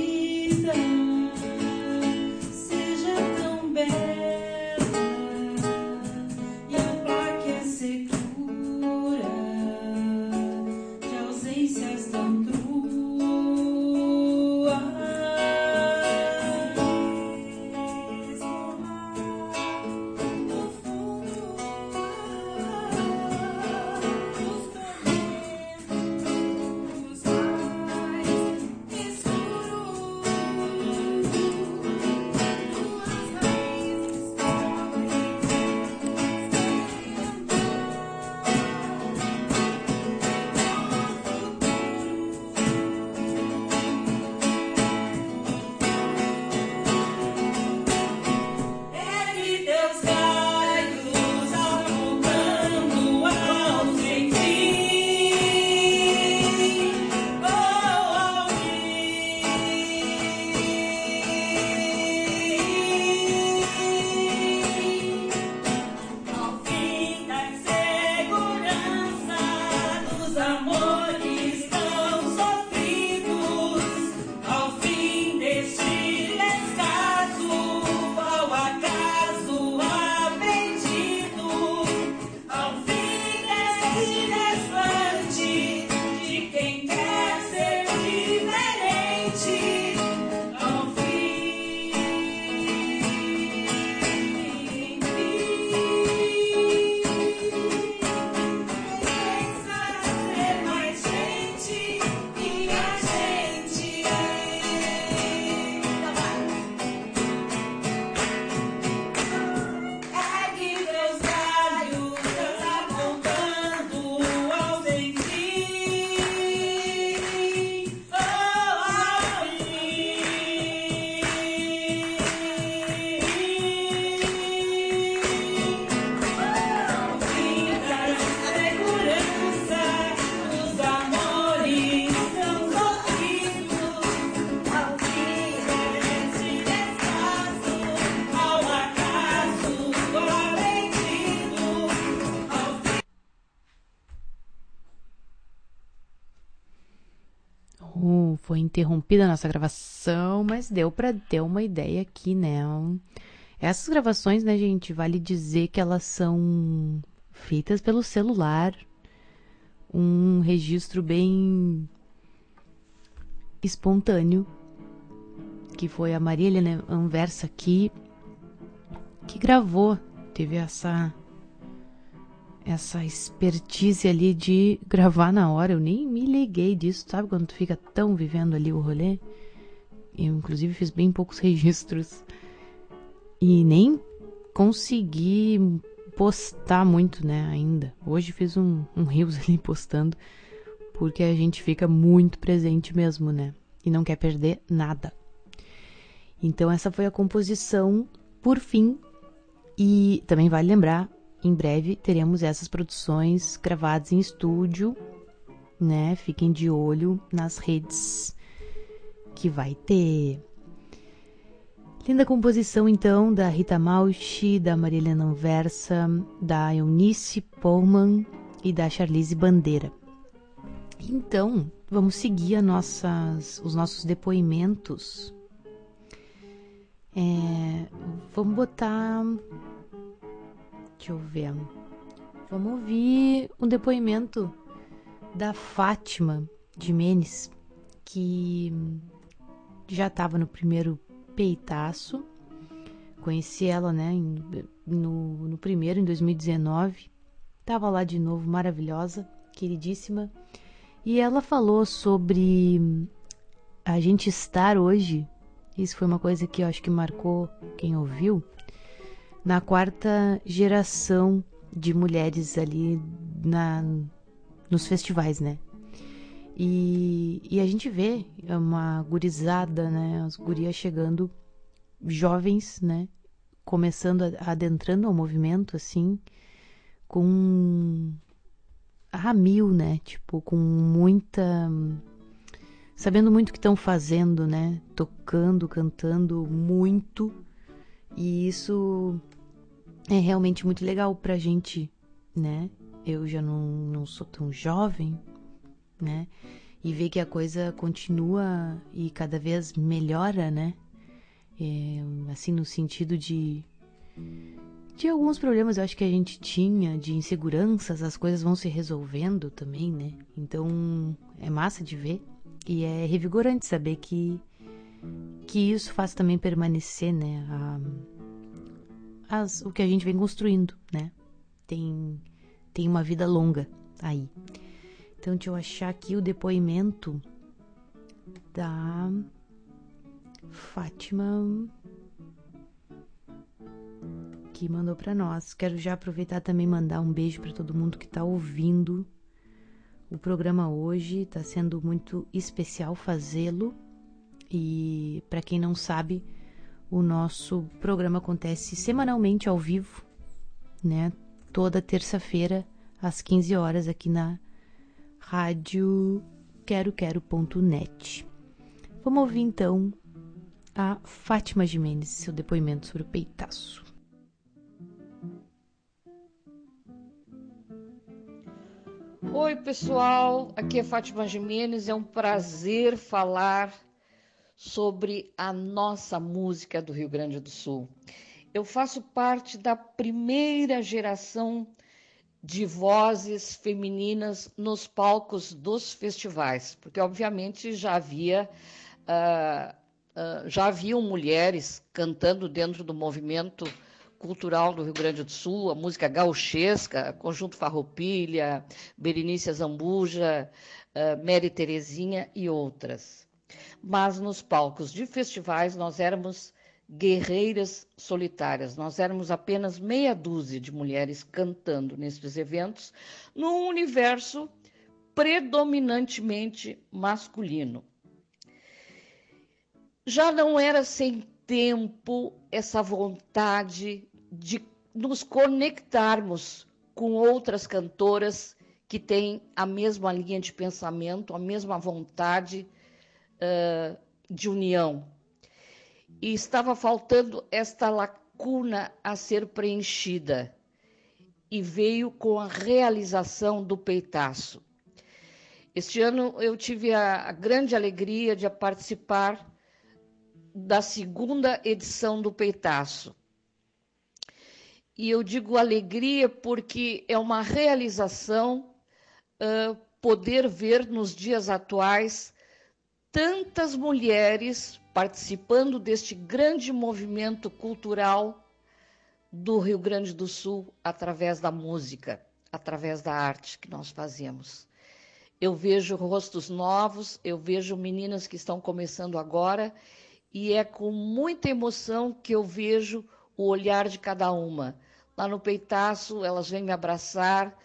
interrompida a nossa gravação, mas deu para ter uma ideia aqui, né? Essas gravações, né, gente, vale dizer que elas são feitas pelo celular, um registro bem espontâneo, que foi a Maria Helena Anversa aqui, que gravou, teve essa essa expertise ali de gravar na hora. Eu nem me liguei disso, sabe? Quando tu fica tão vivendo ali o rolê. Eu, inclusive, fiz bem poucos registros. E nem consegui postar muito, né, ainda. Hoje fiz um, um rios ali postando. Porque a gente fica muito presente mesmo, né? E não quer perder nada. Então, essa foi a composição, por fim. E também vale lembrar em breve teremos essas produções gravadas em estúdio, né? Fiquem de olho nas redes que vai ter. Linda composição então da Rita Mauchi, da Marilena Anversa, da Eunice Pullman e da Charlize Bandeira. Então, vamos seguir nossas, os nossos depoimentos. É, vamos botar Deixa eu ver. Vamos ouvir um depoimento da Fátima de Menes, que já estava no primeiro peitaço. Conheci ela, né, no, no primeiro, em 2019. Tava lá de novo, maravilhosa, queridíssima. E ela falou sobre a gente estar hoje. Isso foi uma coisa que eu acho que marcou quem ouviu na quarta geração de mulheres ali na, nos festivais, né? E, e a gente vê uma gurizada, né? As gurias chegando, jovens, né? Começando, a, adentrando ao movimento, assim, com a mil, né? Tipo, com muita. Sabendo muito o que estão fazendo, né? Tocando, cantando muito. E isso é realmente muito legal pra gente, né? Eu já não, não sou tão jovem, né? E ver que a coisa continua e cada vez melhora, né? É, assim, no sentido de. De alguns problemas eu acho que a gente tinha, de inseguranças, as coisas vão se resolvendo também, né? Então é massa de ver e é revigorante saber que, que isso faz também permanecer, né? A, as, o que a gente vem construindo, né? Tem, tem uma vida longa aí. Então, deixa eu achar aqui o depoimento da Fátima que mandou para nós. Quero já aproveitar também mandar um beijo para todo mundo que está ouvindo o programa hoje. Está sendo muito especial fazê-lo. E para quem não sabe, o nosso programa acontece semanalmente ao vivo, né? Toda terça-feira às 15 horas aqui na rádio quero quero.net. Vamos ouvir então a Fátima Jimenez, seu depoimento sobre o peitaço. Oi, pessoal. Aqui é Fátima Jimenez. É um prazer falar sobre a nossa música do Rio Grande do Sul. Eu faço parte da primeira geração de vozes femininas nos palcos dos festivais, porque obviamente já havia uh, uh, já haviam mulheres cantando dentro do movimento cultural do Rio Grande do Sul, a música gauchesca, Conjunto Farroupilha, Berenice Zambuja, uh, Mary Terezinha e outras mas nos palcos de festivais nós éramos guerreiras solitárias. Nós éramos apenas meia dúzia de mulheres cantando nesses eventos, num universo predominantemente masculino. Já não era sem tempo essa vontade de nos conectarmos com outras cantoras que têm a mesma linha de pensamento, a mesma vontade de união. E estava faltando esta lacuna a ser preenchida. E veio com a realização do peitaço. Este ano eu tive a, a grande alegria de participar da segunda edição do Peitaço. E eu digo alegria porque é uma realização uh, poder ver nos dias atuais tantas mulheres participando deste grande movimento cultural do Rio Grande do Sul através da música, através da arte que nós fazemos. Eu vejo rostos novos, eu vejo meninas que estão começando agora e é com muita emoção que eu vejo o olhar de cada uma. Lá no peitaço, elas vêm me abraçar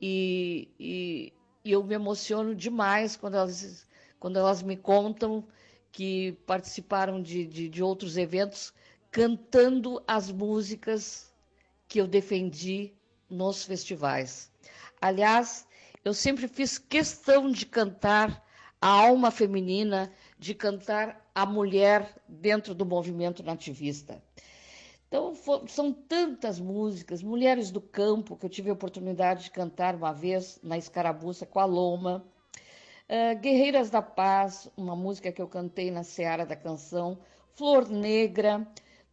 e, e, e eu me emociono demais quando elas, quando elas me contam que participaram de, de, de outros eventos cantando as músicas que eu defendi nos festivais. Aliás, eu sempre fiz questão de cantar a alma feminina, de cantar a mulher dentro do movimento nativista. Então, são tantas músicas, Mulheres do Campo, que eu tive a oportunidade de cantar uma vez na Escarabuça com a Loma, uh, Guerreiras da Paz, uma música que eu cantei na Seara da Canção, Flor Negra,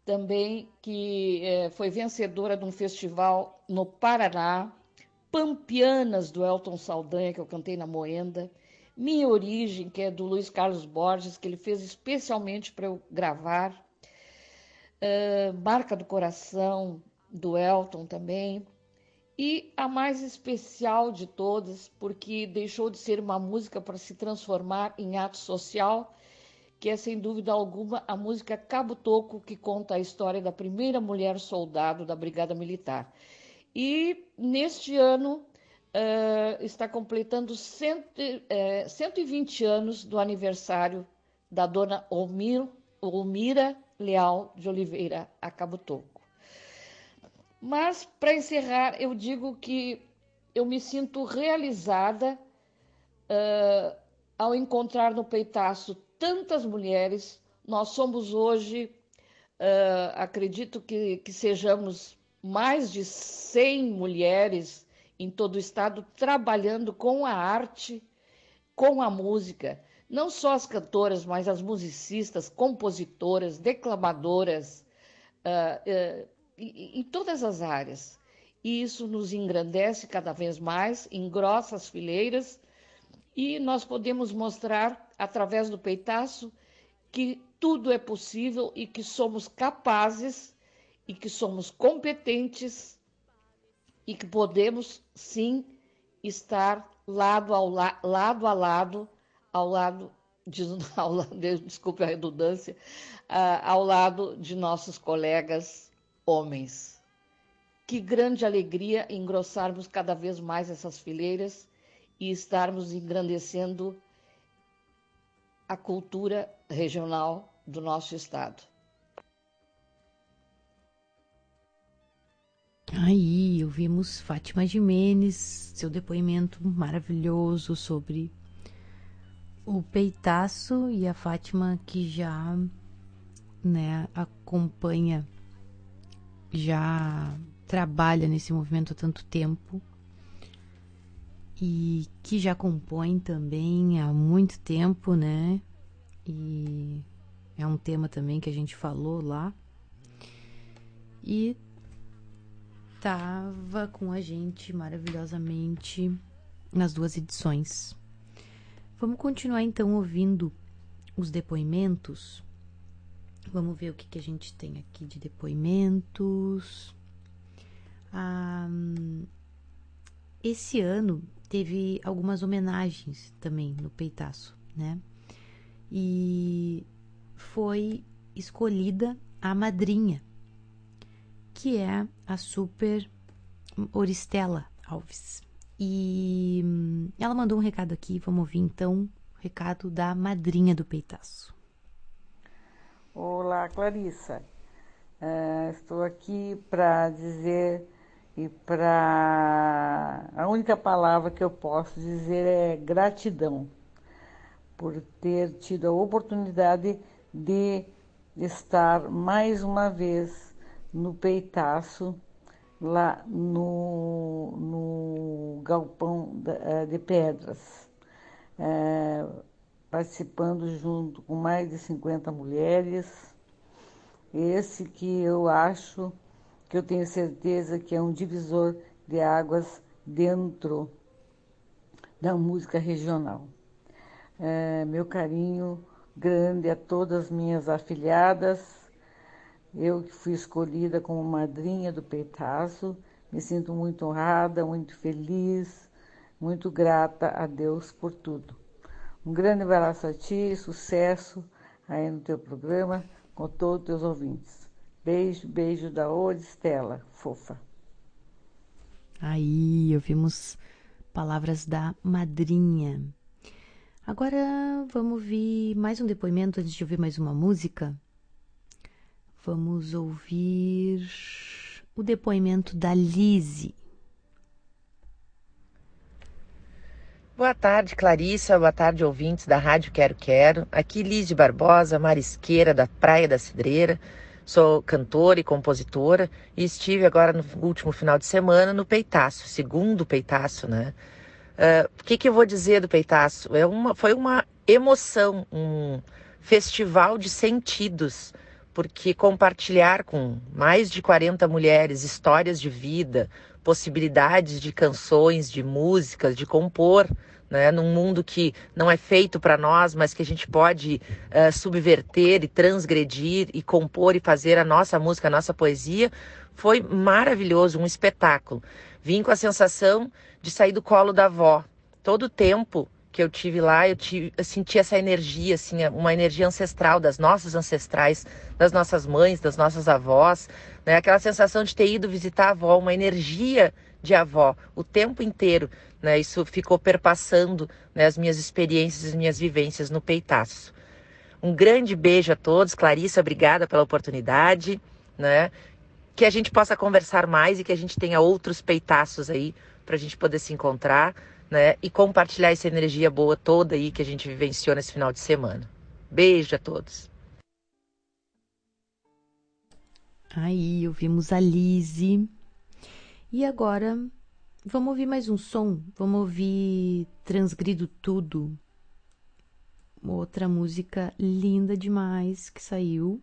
também, que uh, foi vencedora de um festival no Paraná, Pampianas, do Elton Saldanha, que eu cantei na Moenda, Minha Origem, que é do Luiz Carlos Borges, que ele fez especialmente para eu gravar, uh, Marca do Coração, do Elton também. E a mais especial de todas, porque deixou de ser uma música para se transformar em ato social, que é sem dúvida alguma a música Cabo Toco, que conta a história da primeira mulher soldado da Brigada Militar. E neste ano uh, está completando cento, uh, 120 anos do aniversário da dona Olmir, Olmira Leal de Oliveira a Cabo Toco. Mas, para encerrar, eu digo que eu me sinto realizada uh, ao encontrar no peitaço tantas mulheres. Nós somos hoje, uh, acredito que, que sejamos mais de 100 mulheres em todo o estado trabalhando com a arte, com a música não só as cantoras, mas as musicistas, compositoras, declamadoras, uh, em todas as áreas. E isso nos engrandece cada vez mais, engrossa as fileiras, e nós podemos mostrar, através do peitaço, que tudo é possível e que somos capazes e que somos competentes e que podemos sim estar lado, ao la lado a lado ao lado de, ao lado, desculpe a redundância, uh, ao lado de nossos colegas homens. Que grande alegria engrossarmos cada vez mais essas fileiras e estarmos engrandecendo a cultura regional do nosso estado. Aí, ouvimos Fátima Jimenez, seu depoimento maravilhoso sobre o Peitaço e a Fátima que já né, acompanha, já trabalha nesse movimento há tanto tempo e que já compõe também há muito tempo, né? E é um tema também que a gente falou lá. E tava com a gente maravilhosamente nas duas edições. Vamos continuar então ouvindo os depoimentos. Vamos ver o que, que a gente tem aqui de depoimentos. Ah, esse ano teve algumas homenagens também no Peitaço, né? E foi escolhida a madrinha, que é a Super Oristela Alves. E ela mandou um recado aqui, vamos ouvir então o recado da madrinha do peitaço. Olá, Clarissa. Uh, estou aqui para dizer e para. A única palavra que eu posso dizer é gratidão por ter tido a oportunidade de estar mais uma vez no peitaço lá no, no galpão eh, de pedras. é, participando junto com mais de 50 mulheres. Esse que eu acho, que eu tenho certeza que é um divisor de águas dentro da música regional. É, meu carinho grande a todas as minhas afilhadas, eu que fui escolhida como madrinha do Peitaço, me sinto muito honrada, muito feliz, muito grata a Deus por tudo. Um grande abraço a ti, sucesso aí no teu programa com todos os teus ouvintes. Beijo, beijo da Oristela, fofa. Aí, ouvimos palavras da madrinha. Agora vamos ouvir mais um depoimento antes de ouvir mais uma música. Vamos ouvir o depoimento da Lise. Boa tarde, Clarissa. Boa tarde, ouvintes da Rádio Quero Quero. Aqui Lise Barbosa, marisqueira da Praia da Cidreira. Sou cantora e compositora e estive agora no último final de semana no Peitaço, segundo Peitaço, né? Uh, o que, que eu vou dizer do Peitaço? É uma, foi uma emoção, um festival de sentidos porque compartilhar com mais de 40 mulheres histórias de vida, possibilidades de canções, de músicas, de compor, né, num mundo que não é feito para nós, mas que a gente pode uh, subverter e transgredir e compor e fazer a nossa música, a nossa poesia, foi maravilhoso, um espetáculo. Vim com a sensação de sair do colo da avó. Todo o tempo que eu tive lá, eu, tive, eu senti essa energia, assim, uma energia ancestral das nossas ancestrais, das nossas mães, das nossas avós, né? Aquela sensação de ter ido visitar a avó, uma energia de avó o tempo inteiro, né? Isso ficou perpassando né, as minhas experiências, as minhas vivências no peitaço. Um grande beijo a todos, Clarissa, obrigada pela oportunidade, né? Que a gente possa conversar mais e que a gente tenha outros peitaços aí para a gente poder se encontrar né? E compartilhar essa energia boa toda aí que a gente vivenciou nesse final de semana. Beijo a todos. Aí, ouvimos a Lise. E agora, vamos ouvir mais um som. Vamos ouvir Transgrido Tudo. Outra música linda demais que saiu.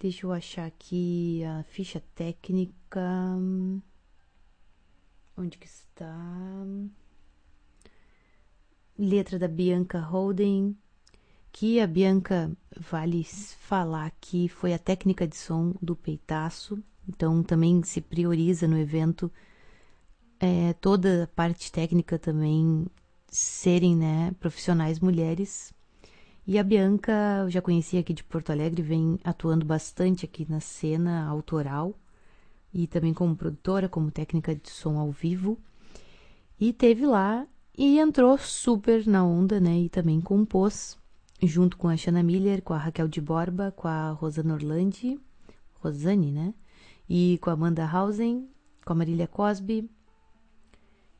Deixa eu achar aqui a ficha técnica. Onde que está? letra da Bianca Holden, que a Bianca vale falar que foi a técnica de som do peitaço, então também se prioriza no evento é, toda a parte técnica também serem né, profissionais mulheres. E a Bianca, eu já conhecia aqui de Porto Alegre, vem atuando bastante aqui na cena autoral e também como produtora, como técnica de som ao vivo. E teve lá e entrou super na onda, né? E também compôs, junto com a Shanna Miller, com a Raquel de Borba, com a Rosana Orlandi, Rosane, né? E com a Amanda Hausen, com a Marília Cosby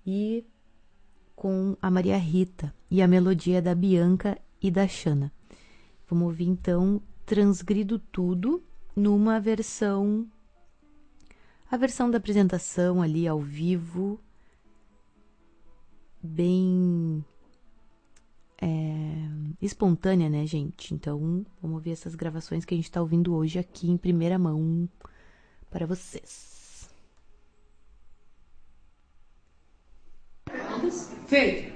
e com a Maria Rita. E a melodia da Bianca e da Shanna. Vamos ouvir então Transgrido Tudo numa versão. A versão da apresentação ali ao vivo bem é, espontânea, né, gente? Então, vamos ver essas gravações que a gente tá ouvindo hoje aqui em primeira mão para vocês. Feito!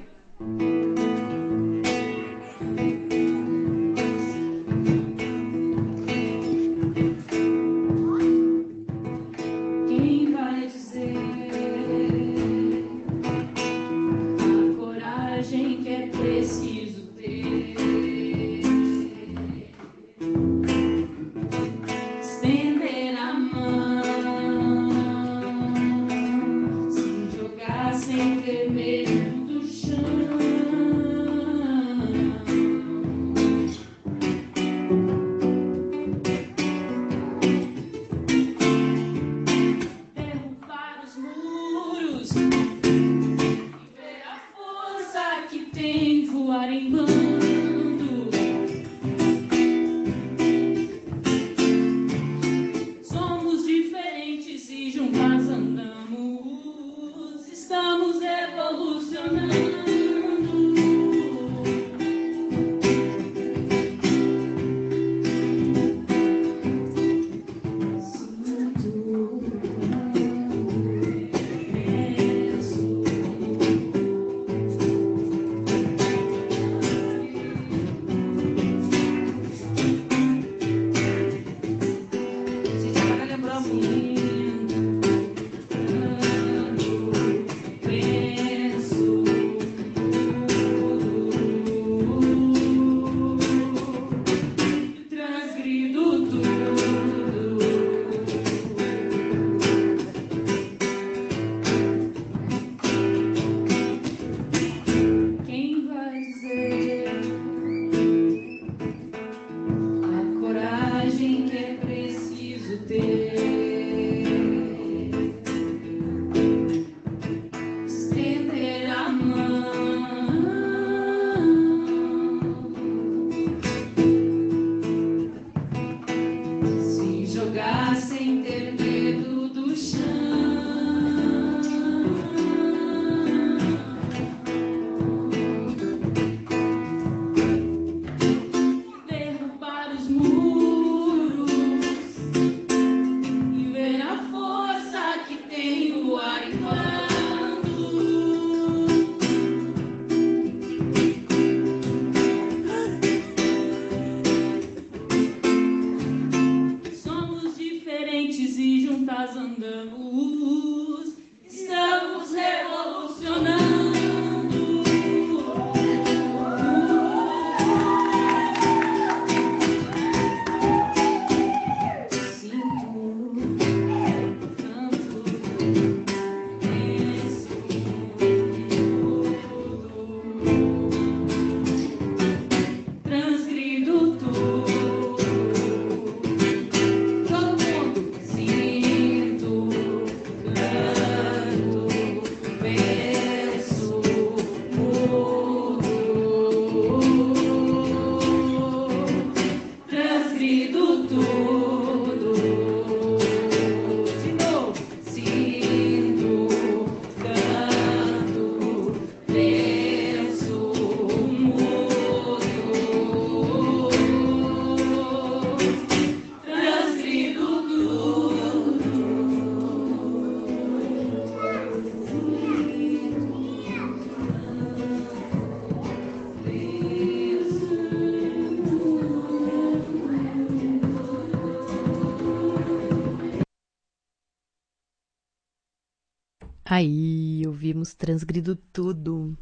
Transgrido Tudo,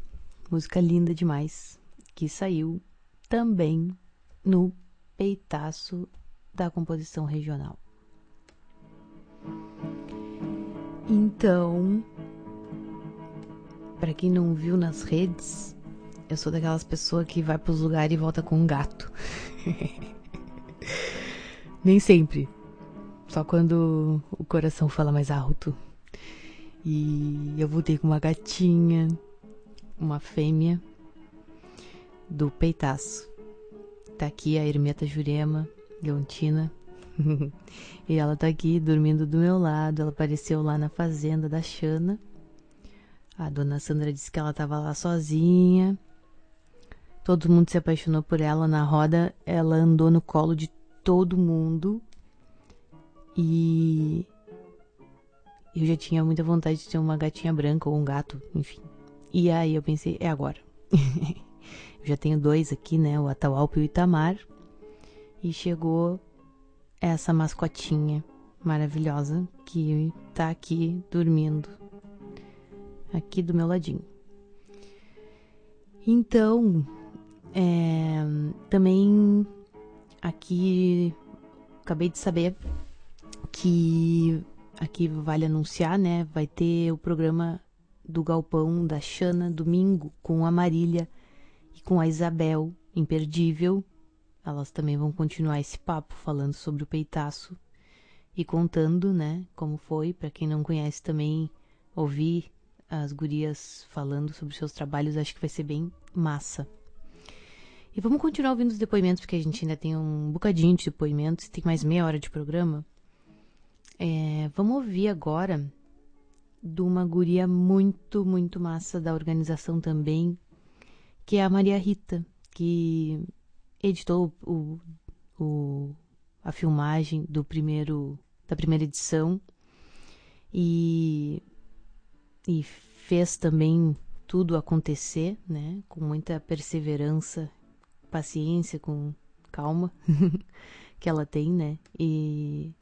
música linda demais, que saiu também no peitaço da composição regional. Então, para quem não viu nas redes, eu sou daquelas pessoas que vai pros lugares e volta com um gato. Nem sempre. Só quando o coração fala mais alto. E eu voltei com uma gatinha, uma fêmea do peitaço. Tá aqui a Hermeta Jurema, Leontina. e ela tá aqui dormindo do meu lado. Ela apareceu lá na fazenda da Xana. A dona Sandra disse que ela tava lá sozinha. Todo mundo se apaixonou por ela na roda. Ela andou no colo de todo mundo. E eu já tinha muita vontade de ter uma gatinha branca ou um gato, enfim. E aí eu pensei, é agora. eu já tenho dois aqui, né? O Atahualpa e o Itamar. E chegou essa mascotinha maravilhosa que tá aqui dormindo. Aqui do meu ladinho. Então, é, também aqui acabei de saber que aqui vale anunciar, né? Vai ter o programa do Galpão da Xana domingo com a Marília e com a Isabel, imperdível. Elas também vão continuar esse papo falando sobre o peitaço e contando, né, como foi, para quem não conhece também ouvir as gurias falando sobre seus trabalhos, acho que vai ser bem massa. E vamos continuar ouvindo os depoimentos, porque a gente ainda tem um bocadinho de depoimentos, tem mais meia hora de programa. É, vamos ouvir agora de uma guria muito, muito massa da organização também, que é a Maria Rita, que editou o, o, a filmagem do primeiro, da primeira edição e, e fez também tudo acontecer, né? Com muita perseverança, paciência, com calma que ela tem, né? E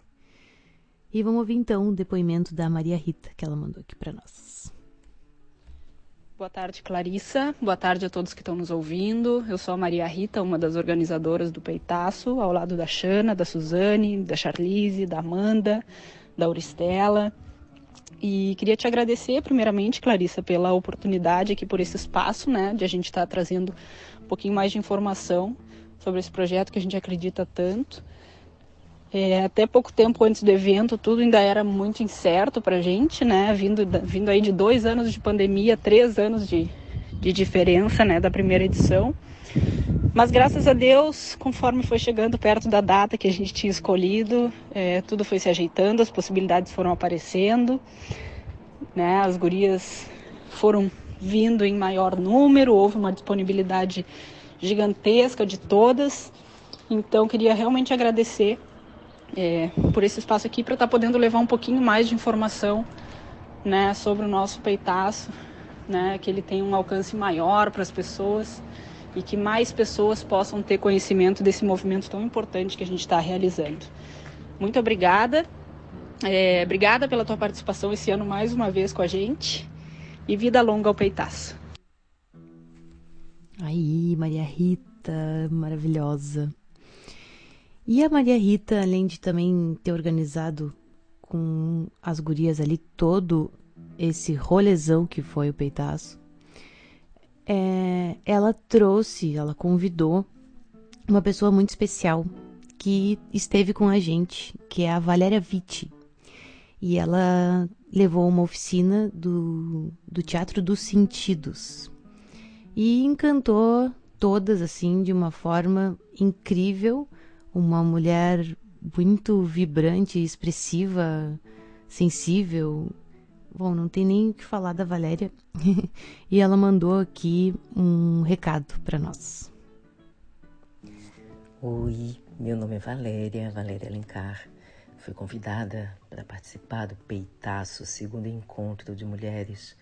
e vamos ouvir então o depoimento da Maria Rita que ela mandou aqui para nós. Boa tarde, Clarissa. Boa tarde a todos que estão nos ouvindo. Eu sou a Maria Rita, uma das organizadoras do Peitaço, ao lado da Xana, da Suzane, da Charlize, da Amanda, da Auristela. E queria te agradecer, primeiramente, Clarissa, pela oportunidade aqui, por esse espaço, né, de a gente estar tá trazendo um pouquinho mais de informação sobre esse projeto que a gente acredita tanto. É, até pouco tempo antes do evento, tudo ainda era muito incerto para a gente, né? Vindo, vindo aí de dois anos de pandemia, três anos de, de diferença, né? Da primeira edição. Mas graças a Deus, conforme foi chegando perto da data que a gente tinha escolhido, é, tudo foi se ajeitando, as possibilidades foram aparecendo, né? As gurias foram vindo em maior número, houve uma disponibilidade gigantesca de todas. Então, queria realmente agradecer é, por esse espaço aqui para estar tá podendo levar um pouquinho mais de informação né, sobre o nosso peitaço, né, que ele tem um alcance maior para as pessoas e que mais pessoas possam ter conhecimento desse movimento tão importante que a gente está realizando. Muito obrigada. É, obrigada pela tua participação esse ano mais uma vez com a gente. E vida longa ao peitaço. Aí, Maria Rita, maravilhosa. E a Maria Rita, além de também ter organizado com as gurias ali todo esse rolezão que foi o peitaço, é, ela trouxe, ela convidou uma pessoa muito especial que esteve com a gente, que é a Valéria Vitti. E ela levou uma oficina do, do Teatro dos Sentidos. E encantou todas, assim, de uma forma incrível. Uma mulher muito vibrante, expressiva, sensível, Bom, não tem nem o que falar da Valéria. e ela mandou aqui um recado para nós. Oi, meu nome é Valéria, Valéria Alencar. Fui convidada para participar do Peitaço, segundo encontro de mulheres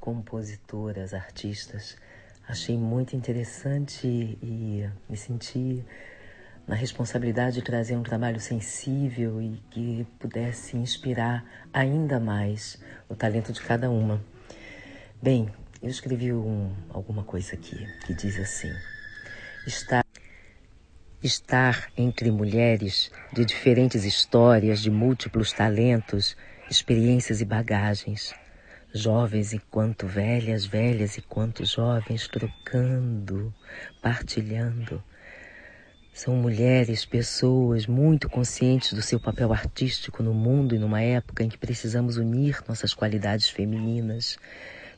compositoras, artistas. Achei muito interessante e me senti na responsabilidade de trazer um trabalho sensível e que pudesse inspirar ainda mais o talento de cada uma. Bem, eu escrevi um, alguma coisa aqui que diz assim: estar, estar entre mulheres de diferentes histórias, de múltiplos talentos, experiências e bagagens. Jovens enquanto velhas, velhas enquanto jovens, trocando, partilhando são mulheres, pessoas muito conscientes do seu papel artístico no mundo e numa época em que precisamos unir nossas qualidades femininas,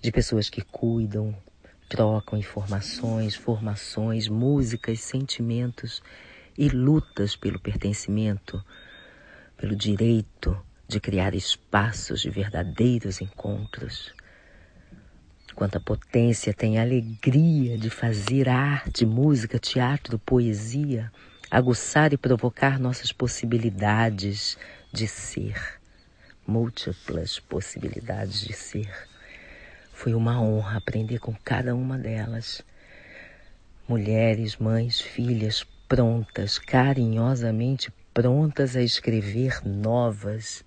de pessoas que cuidam, trocam informações, formações, músicas, sentimentos e lutas pelo pertencimento, pelo direito de criar espaços de verdadeiros encontros quanta potência tem a alegria de fazer arte, música, teatro, poesia, aguçar e provocar nossas possibilidades de ser, múltiplas possibilidades de ser. Foi uma honra aprender com cada uma delas. Mulheres, mães, filhas prontas, carinhosamente prontas a escrever novas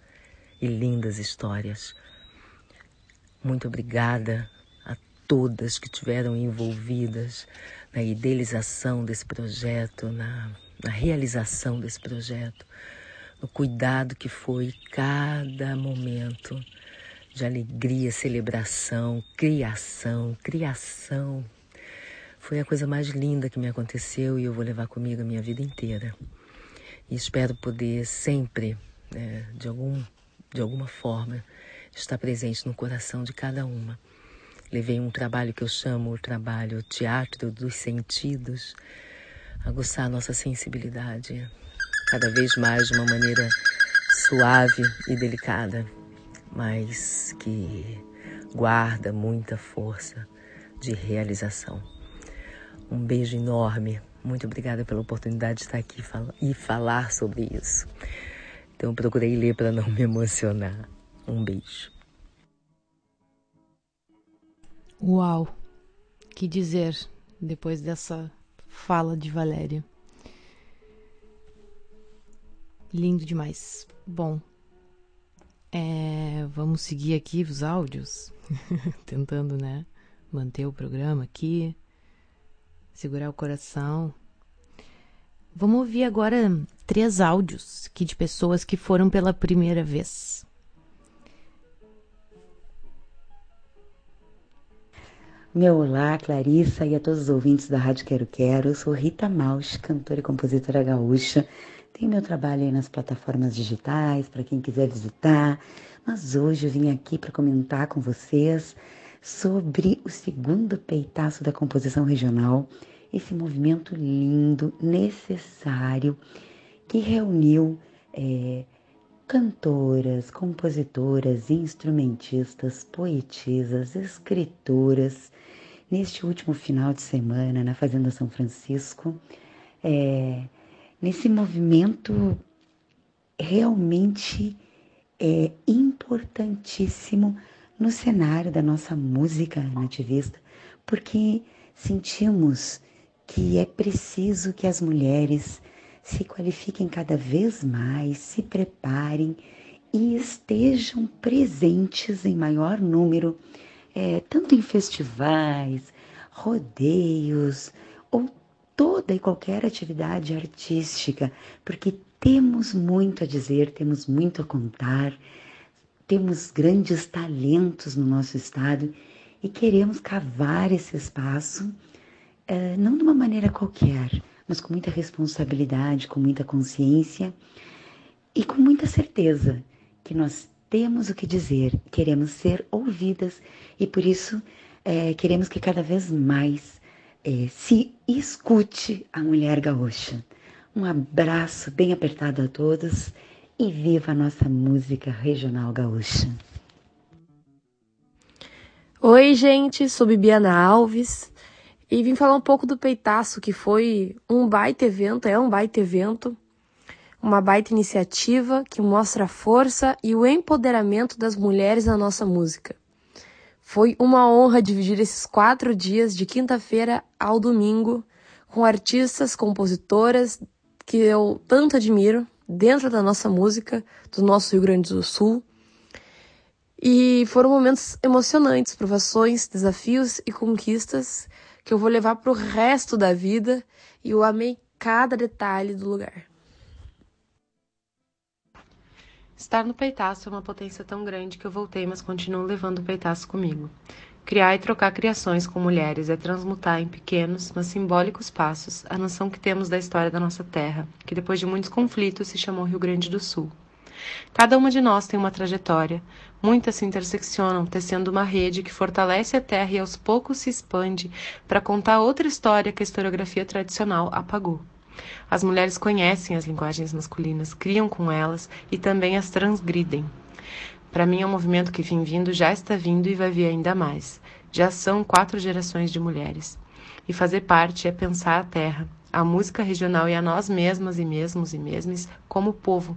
e lindas histórias. Muito obrigada todas que tiveram envolvidas na idealização desse projeto, na, na realização desse projeto, no cuidado que foi cada momento de alegria, celebração, criação, criação. Foi a coisa mais linda que me aconteceu e eu vou levar comigo a minha vida inteira. E espero poder sempre, né, de, algum, de alguma forma, estar presente no coração de cada uma. Levei um trabalho que eu chamo o trabalho teatro dos sentidos, aguçar nossa sensibilidade cada vez mais de uma maneira suave e delicada, mas que guarda muita força de realização. Um beijo enorme. Muito obrigada pela oportunidade de estar aqui e falar sobre isso. Então procurei ler para não me emocionar. Um beijo. Uau! Que dizer depois dessa fala de Valéria? Lindo demais. Bom, é, vamos seguir aqui os áudios, tentando, né, manter o programa aqui, segurar o coração. Vamos ouvir agora três áudios que de pessoas que foram pela primeira vez. Meu olá, Clarissa e a todos os ouvintes da Rádio Quero Quero. Eu sou Rita Maus, cantora e compositora gaúcha. Tenho meu trabalho aí nas plataformas digitais para quem quiser visitar. Mas hoje eu vim aqui para comentar com vocês sobre o segundo peitaço da composição regional esse movimento lindo, necessário, que reuniu é, cantoras, compositoras, instrumentistas, poetisas, escritoras, neste último final de semana na Fazenda São Francisco, é, nesse movimento realmente é, importantíssimo no cenário da nossa música nativista, porque sentimos que é preciso que as mulheres se qualifiquem cada vez mais, se preparem e estejam presentes em maior número, é, tanto em festivais, rodeios ou toda e qualquer atividade artística, porque temos muito a dizer, temos muito a contar, temos grandes talentos no nosso estado e queremos cavar esse espaço, é, não de uma maneira qualquer, mas com muita responsabilidade, com muita consciência e com muita certeza que nós temos o que dizer, queremos ser ouvidas e por isso é, queremos que cada vez mais é, se escute a mulher gaúcha. Um abraço bem apertado a todos e viva a nossa música regional gaúcha. Oi, gente, sou Bibiana Alves e vim falar um pouco do Peitaço, que foi um baita evento, é um baita evento, uma baita iniciativa que mostra a força e o empoderamento das mulheres na nossa música. Foi uma honra dividir esses quatro dias, de quinta-feira ao domingo, com artistas, compositoras que eu tanto admiro dentro da nossa música, do nosso Rio Grande do Sul. E foram momentos emocionantes, provações, desafios e conquistas que eu vou levar pro resto da vida e eu amei cada detalhe do lugar. Estar no peitaço é uma potência tão grande que eu voltei, mas continuo levando o peitaço comigo. Criar e trocar criações com mulheres é transmutar em pequenos, mas simbólicos passos a noção que temos da história da nossa terra, que depois de muitos conflitos se chamou Rio Grande do Sul. Cada uma de nós tem uma trajetória, muitas se interseccionam, tecendo uma rede que fortalece a terra e aos poucos se expande para contar outra história que a historiografia tradicional apagou. As mulheres conhecem as linguagens masculinas, criam com elas e também as transgridem. Para mim é um movimento que vem vindo, já está vindo e vai vir ainda mais. Já são quatro gerações de mulheres. E fazer parte é pensar a terra, a música regional e a nós mesmas e mesmos e mesmes como povo.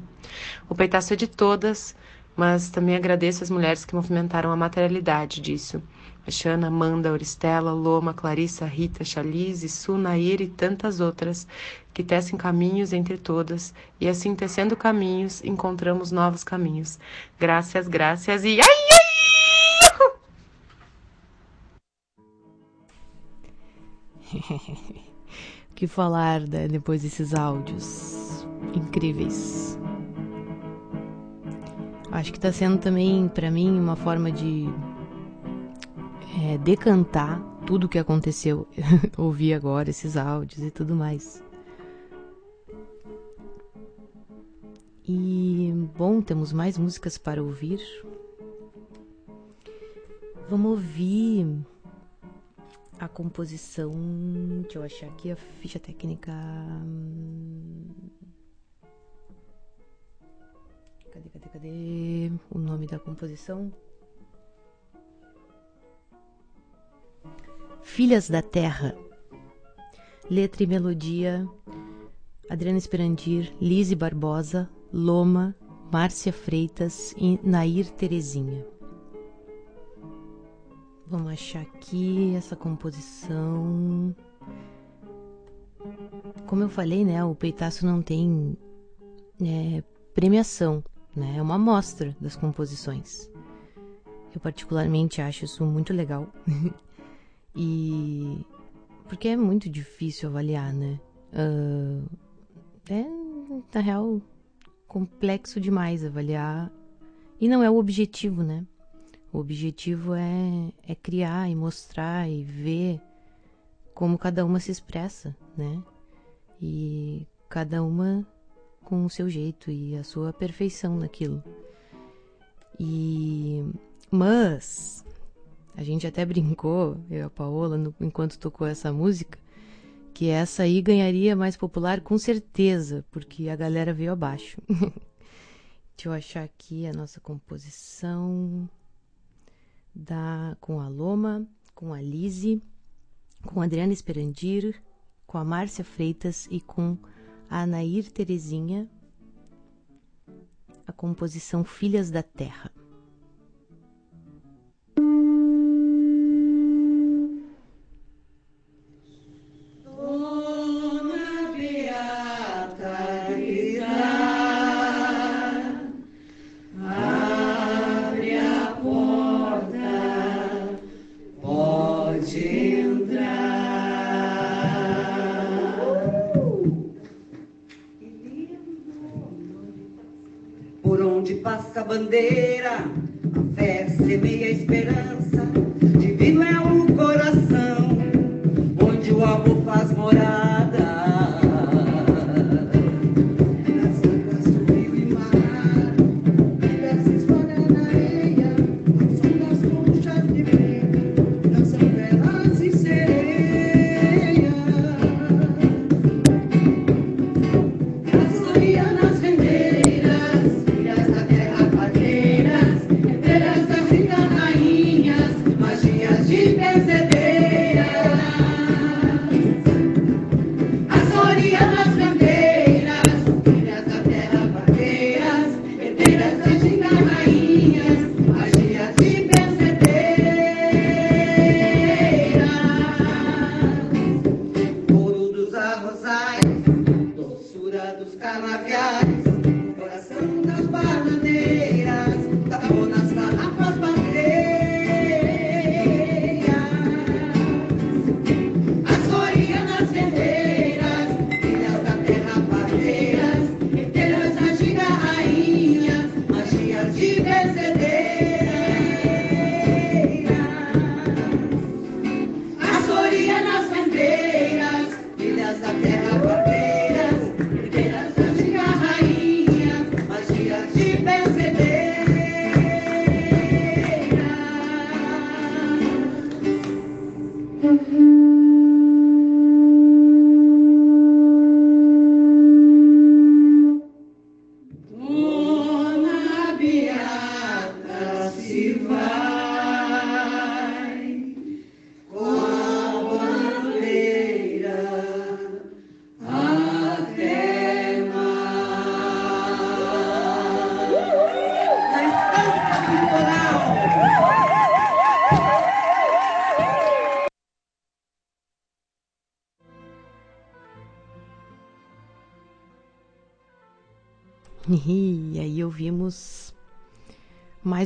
O peitaço é de todas, mas também agradeço as mulheres que movimentaram a materialidade disso. Xana, Amanda, Auristela, Loma, Clarissa, Rita, Chalize, Su, Nair e tantas outras, que tecem caminhos entre todas, e assim tecendo caminhos, encontramos novos caminhos. Graças, graças e ai, ai! o que falar né, depois desses áudios incríveis? Acho que está sendo também para mim uma forma de é, decantar tudo o que aconteceu, ouvir agora esses áudios e tudo mais. E bom, temos mais músicas para ouvir. Vamos ouvir a composição. Deixa eu achar aqui a ficha técnica. Cadê, cadê, cadê o nome da composição? Filhas da Terra. Letra e melodia: Adriana Esperandir, Lise Barbosa, Loma, Márcia Freitas e Nair Terezinha. Vamos achar aqui essa composição. Como eu falei, né, o peitaço não tem é, premiação, né, é uma amostra das composições. Eu particularmente acho isso muito legal. E. Porque é muito difícil avaliar, né? Uh, é, na real, complexo demais avaliar. E não é o objetivo, né? O objetivo é, é criar e mostrar e ver como cada uma se expressa, né? E cada uma com o seu jeito e a sua perfeição naquilo. E mas a gente até brincou, eu e a Paola, no, enquanto tocou essa música, porque essa aí ganharia mais popular com certeza, porque a galera veio abaixo. Deixa eu achar aqui a nossa composição da com a Loma, com a Lise, com a Adriana Esperandir, com a Márcia Freitas e com a Anair Terezinha, a composição Filhas da Terra.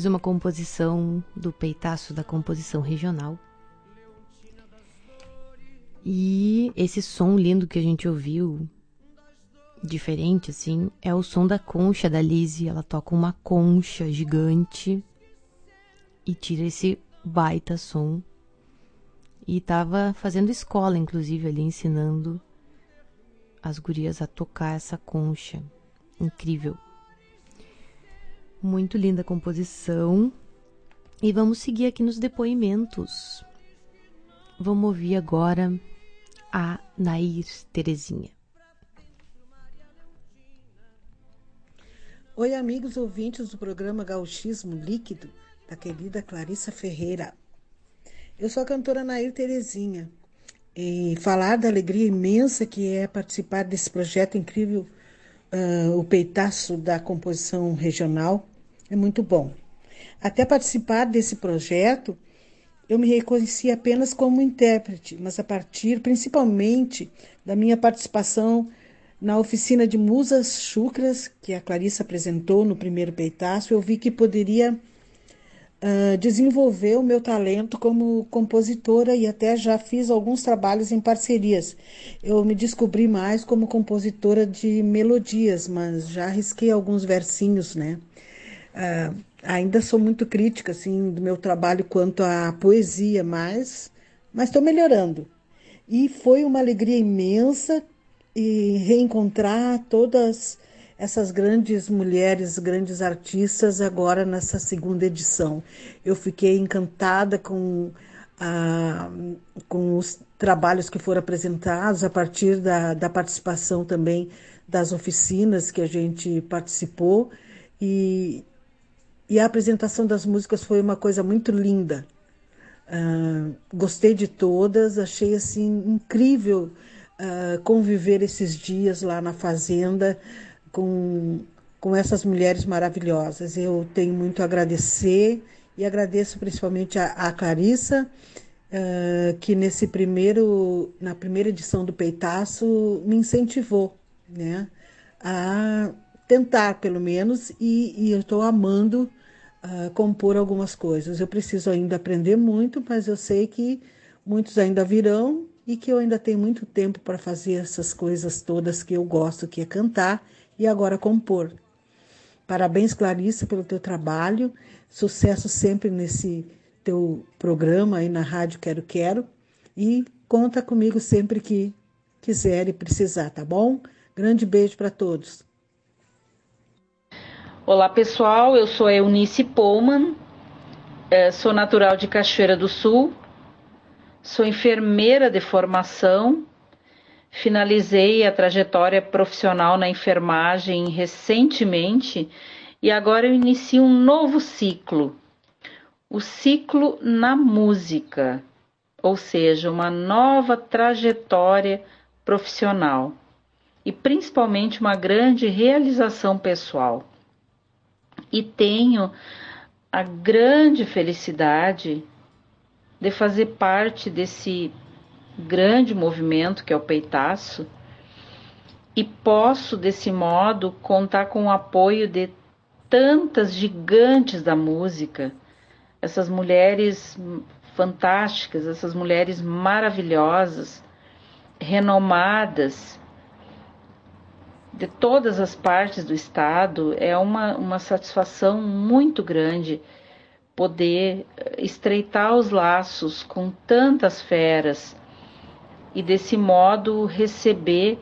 Mais uma composição do peitaço da composição regional. E esse som lindo que a gente ouviu, diferente assim, é o som da concha da Lizzie. Ela toca uma concha gigante e tira esse baita som. E tava fazendo escola, inclusive, ali ensinando as gurias a tocar essa concha. Incrível. Muito linda composição. E vamos seguir aqui nos depoimentos. Vamos ouvir agora a Nair Terezinha. Oi, amigos ouvintes do programa Gauchismo Líquido, da querida Clarissa Ferreira. Eu sou a cantora Nair Terezinha e falar da alegria imensa que é participar desse projeto incrível, uh, o peitaço da composição regional, é muito bom. Até participar desse projeto, eu me reconheci apenas como intérprete, mas a partir principalmente da minha participação na oficina de musas chucras que a Clarissa apresentou no primeiro peitaço, eu vi que poderia uh, desenvolver o meu talento como compositora e até já fiz alguns trabalhos em parcerias. Eu me descobri mais como compositora de melodias, mas já arrisquei alguns versinhos, né? Uh, ainda sou muito crítica assim do meu trabalho quanto à poesia, mas mas estou melhorando. E foi uma alegria imensa e reencontrar todas essas grandes mulheres, grandes artistas agora nessa segunda edição. Eu fiquei encantada com, a, com os trabalhos que foram apresentados, a partir da, da participação também das oficinas que a gente participou. E, e a apresentação das músicas foi uma coisa muito linda. Uh, gostei de todas, achei assim incrível uh, conviver esses dias lá na fazenda com, com essas mulheres maravilhosas. Eu tenho muito a agradecer e agradeço principalmente a, a Clarissa, uh, que nesse primeiro, na primeira edição do Peitaço me incentivou, né, a tentar pelo menos e, e eu estou amando uh, compor algumas coisas. Eu preciso ainda aprender muito, mas eu sei que muitos ainda virão e que eu ainda tenho muito tempo para fazer essas coisas todas que eu gosto, que é cantar e agora compor. Parabéns, Clarissa, pelo teu trabalho. Sucesso sempre nesse teu programa aí na Rádio Quero Quero. E conta comigo sempre que quiser e precisar, tá bom? Grande beijo para todos. Olá, pessoal. Eu sou a Eunice Pullman, é, sou natural de Cachoeira do Sul, sou enfermeira de formação, finalizei a trajetória profissional na enfermagem recentemente e agora eu inicio um novo ciclo, o ciclo na música, ou seja, uma nova trajetória profissional e principalmente uma grande realização pessoal. E tenho a grande felicidade de fazer parte desse grande movimento que é o Peitaço e posso desse modo contar com o apoio de tantas gigantes da música, essas mulheres fantásticas, essas mulheres maravilhosas, renomadas de todas as partes do estado, é uma, uma satisfação muito grande poder estreitar os laços com tantas feras e desse modo receber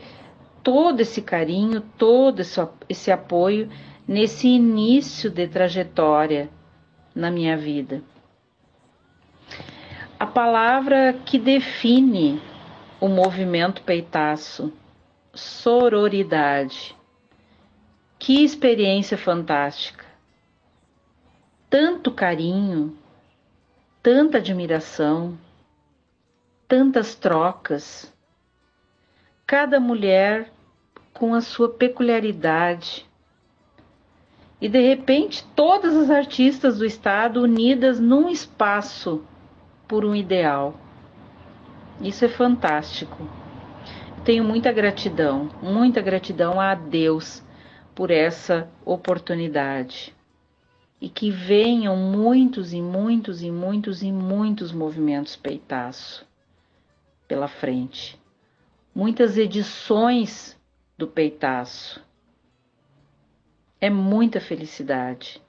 todo esse carinho, todo esse, esse apoio nesse início de trajetória na minha vida. A palavra que define o movimento peitaço, sororidade. Que experiência fantástica! Tanto carinho, tanta admiração, tantas trocas. Cada mulher com a sua peculiaridade, e de repente todas as artistas do estado unidas num espaço por um ideal. Isso é fantástico. Tenho muita gratidão, muita gratidão a Deus por essa oportunidade. E que venham muitos e muitos e muitos e muitos movimentos peitaço pela frente. Muitas edições do peitaço é muita felicidade.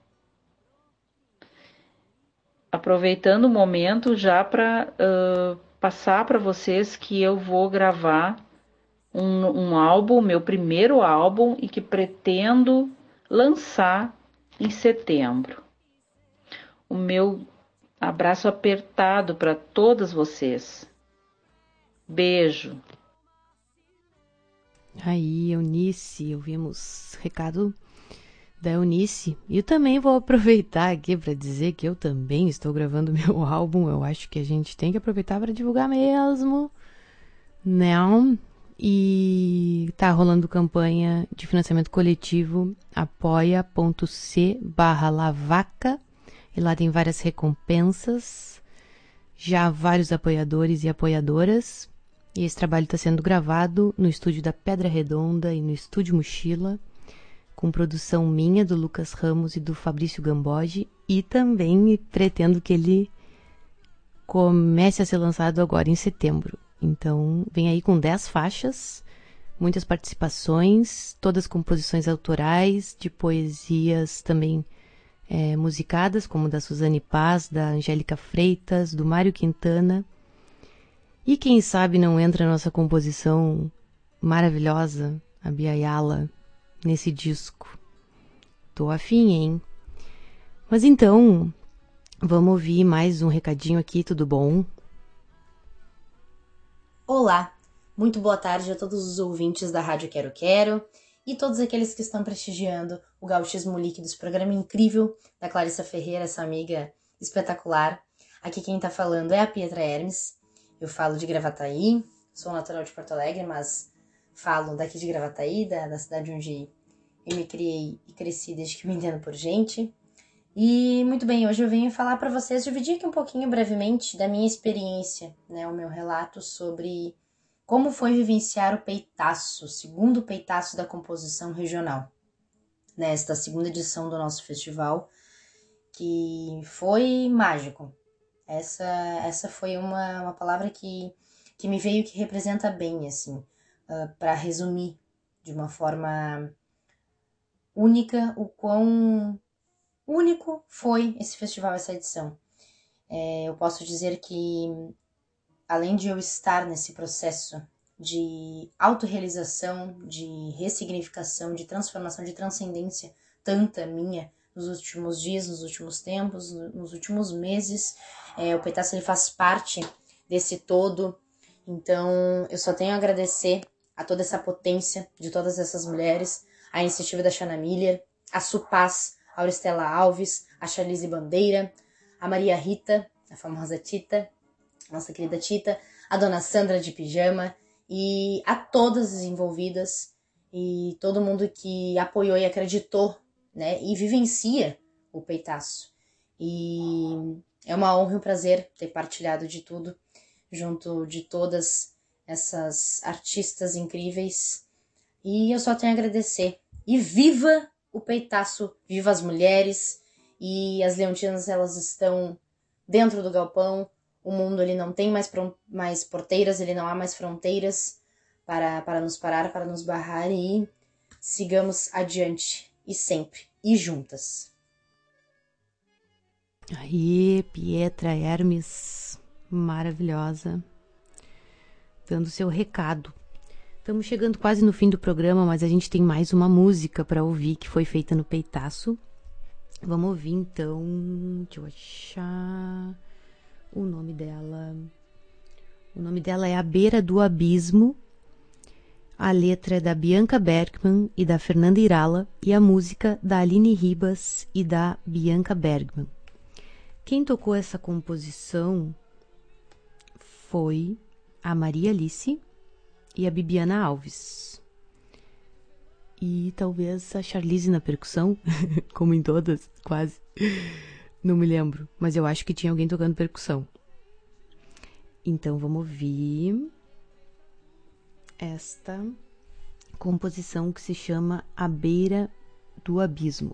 Aproveitando o momento já para uh, passar para vocês que eu vou gravar um, um álbum, meu primeiro álbum, e que pretendo lançar em setembro. O meu abraço apertado para todas vocês. Beijo. Aí, Eunice, ouvimos recado da Eunice. E também vou aproveitar aqui para dizer que eu também estou gravando meu álbum. Eu acho que a gente tem que aproveitar para divulgar mesmo, né? E tá rolando campanha de financiamento coletivo apoia.c barra lavaca. E lá tem várias recompensas. Já vários apoiadores e apoiadoras. E esse trabalho está sendo gravado no estúdio da Pedra Redonda e no estúdio Mochila com produção minha, do Lucas Ramos e do Fabrício Gamboge, e também pretendo que ele comece a ser lançado agora em setembro. Então, vem aí com 10 faixas, muitas participações, todas composições autorais, de poesias também é, musicadas, como da Suzane Paz, da Angélica Freitas, do Mário Quintana. E quem sabe não entra a nossa composição maravilhosa, a Bia Ayala, nesse disco. Tô afim, hein? Mas então, vamos ouvir mais um recadinho aqui, tudo bom? Olá, muito boa tarde a todos os ouvintes da Rádio Quero Quero e todos aqueles que estão prestigiando o Gauchismo Líquido, esse programa incrível da Clarissa Ferreira, essa amiga espetacular. Aqui quem tá falando é a Pietra Hermes, eu falo de Gravataí, sou natural de Porto Alegre, mas falo daqui de Gravataí, da, da cidade onde eu me criei e cresci desde que me entendo por gente. E muito bem, hoje eu venho falar para vocês, dividir aqui um pouquinho brevemente da minha experiência, né, o meu relato sobre como foi vivenciar o peitaço, o segundo peitaço da composição regional, nesta segunda edição do nosso festival, que foi mágico. Essa, essa foi uma, uma palavra que, que me veio que representa bem, assim, uh, para resumir de uma forma única o quão único foi esse festival, essa edição. É, eu posso dizer que, além de eu estar nesse processo de autorrealização, de ressignificação, de transformação, de transcendência, tanta minha nos últimos dias, nos últimos tempos, nos últimos meses, é, o Peitaço ele faz parte desse todo. Então, eu só tenho a agradecer a toda essa potência de todas essas mulheres, a iniciativa da Shana Miller, a Supaz, Auristela Alves, a Charlize Bandeira, a Maria Rita, a famosa Tita, nossa querida Tita, a dona Sandra de Pijama e a todas as envolvidas e todo mundo que apoiou e acreditou, né, e vivencia o peitaço. E é uma honra e um prazer ter partilhado de tudo junto de todas essas artistas incríveis. E eu só tenho a agradecer. E viva o peitaço, viva as mulheres e as leontinas elas estão dentro do galpão. O mundo ele não tem mais, mais porteiras, ele não há mais fronteiras para, para nos parar, para nos barrar e sigamos adiante e sempre e juntas. Aí, Pietra Hermes, maravilhosa, dando seu recado. Estamos chegando quase no fim do programa, mas a gente tem mais uma música para ouvir que foi feita no Peitaço. Vamos ouvir então. Deixa eu achar o nome dela. O nome dela é A Beira do Abismo. A letra é da Bianca Bergman e da Fernanda Irala e a música da Aline Ribas e da Bianca Bergman. Quem tocou essa composição foi a Maria Alice e a Bibiana Alves. E talvez a Charlize na percussão, como em todas, quase. Não me lembro, mas eu acho que tinha alguém tocando percussão. Então vamos ouvir esta composição que se chama A Beira do Abismo.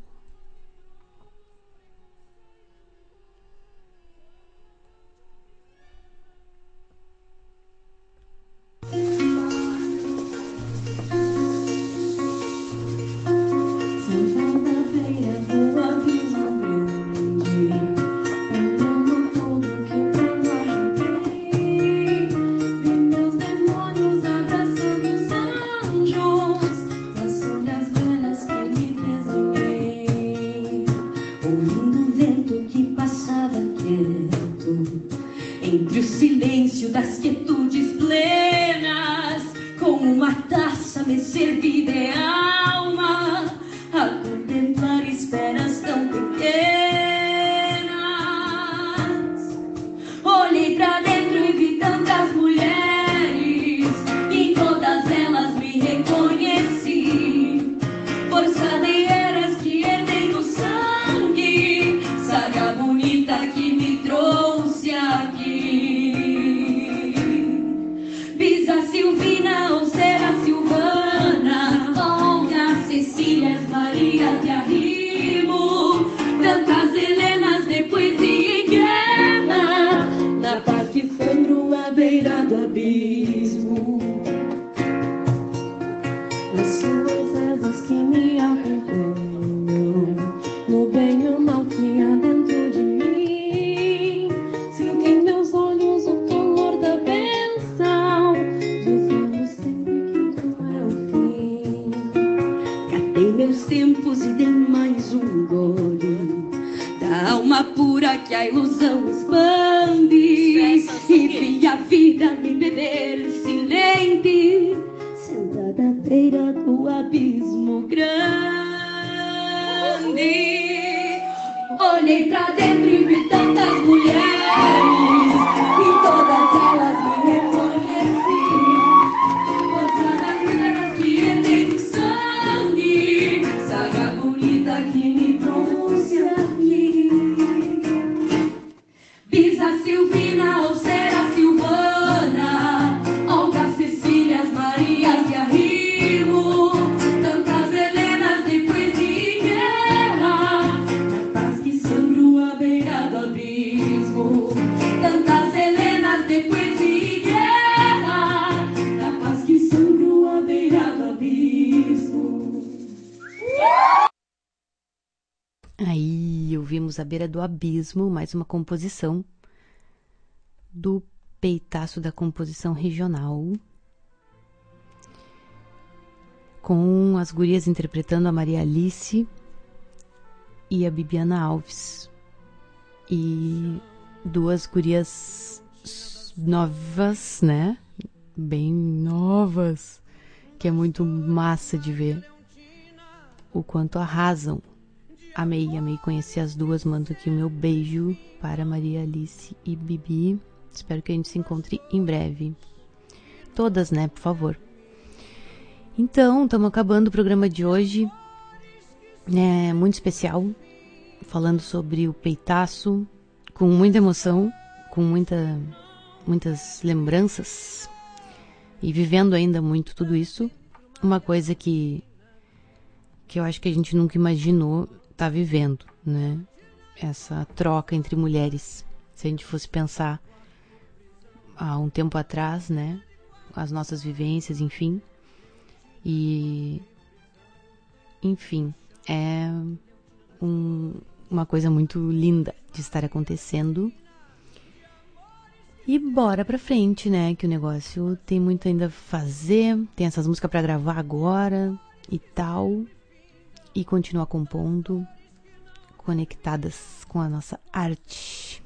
À beira do abismo, mais uma composição do peitaço da composição regional. Com as gurias interpretando a Maria Alice e a Bibiana Alves. E duas gurias novas, né? Bem novas, que é muito massa de ver o quanto arrasam. Amei, amei conhecer as duas. Mando aqui o meu beijo para Maria Alice e Bibi. Espero que a gente se encontre em breve. Todas, né, por favor. Então, estamos acabando o programa de hoje. É muito especial. Falando sobre o peitaço. Com muita emoção. Com muita, muitas lembranças. E vivendo ainda muito tudo isso. Uma coisa que que eu acho que a gente nunca imaginou estar vivendo, né? Essa troca entre mulheres. Se a gente fosse pensar há um tempo atrás, né? As nossas vivências, enfim. E. Enfim, é um- uma coisa muito linda de estar acontecendo. E bora pra frente, né? Que o negócio tem muito ainda a fazer. Tem essas músicas pra gravar agora e tal. E continuar compondo, conectadas com a nossa arte.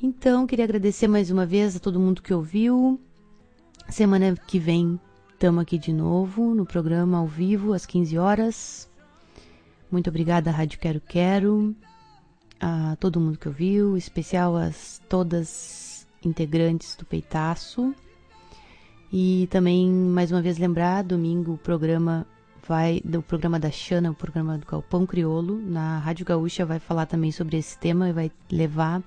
Então, queria agradecer mais uma vez a todo mundo que ouviu. Semana que vem estamos aqui de novo no programa ao vivo às 15 horas. Muito obrigada, Rádio Quero Quero, a todo mundo que ouviu, em especial as todas integrantes do Peitaço. E também, mais uma vez, lembrar, domingo o programa vai do programa da Xana, o programa do Galpão Criolo, na Rádio Gaúcha vai falar também sobre esse tema e vai levar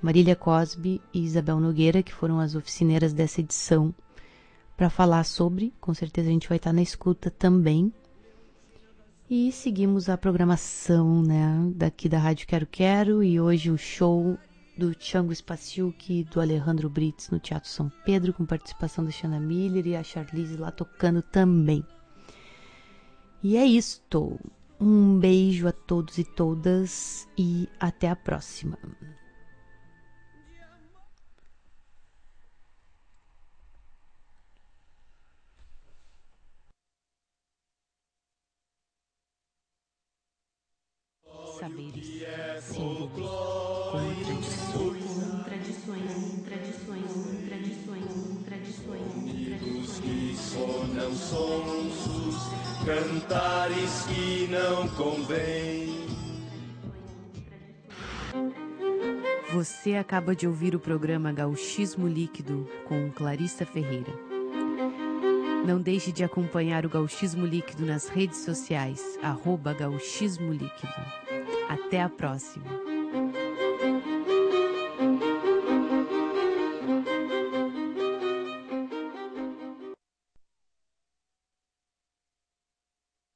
Marília Cosby e Isabel Nogueira, que foram as oficineiras dessa edição, para falar sobre. Com certeza a gente vai estar na escuta também. E seguimos a programação, né, daqui da Rádio Quero Quero e hoje o show do Django Spaciuc e do Alejandro Brits no Teatro São Pedro, com participação da Shanna Miller e a Charlize lá tocando também. E é isto. Um beijo a todos e todas e até a próxima. Saberes, símbolos, contradições, tradições, tradições, tradições, tradições, que sonsos, cantares que não convém. Você acaba de ouvir o programa Gauchismo Líquido com Clarissa Ferreira. Não deixe de acompanhar o Gauchismo Líquido nas redes sociais, arroba Gauchismo Líquido. Até a próxima!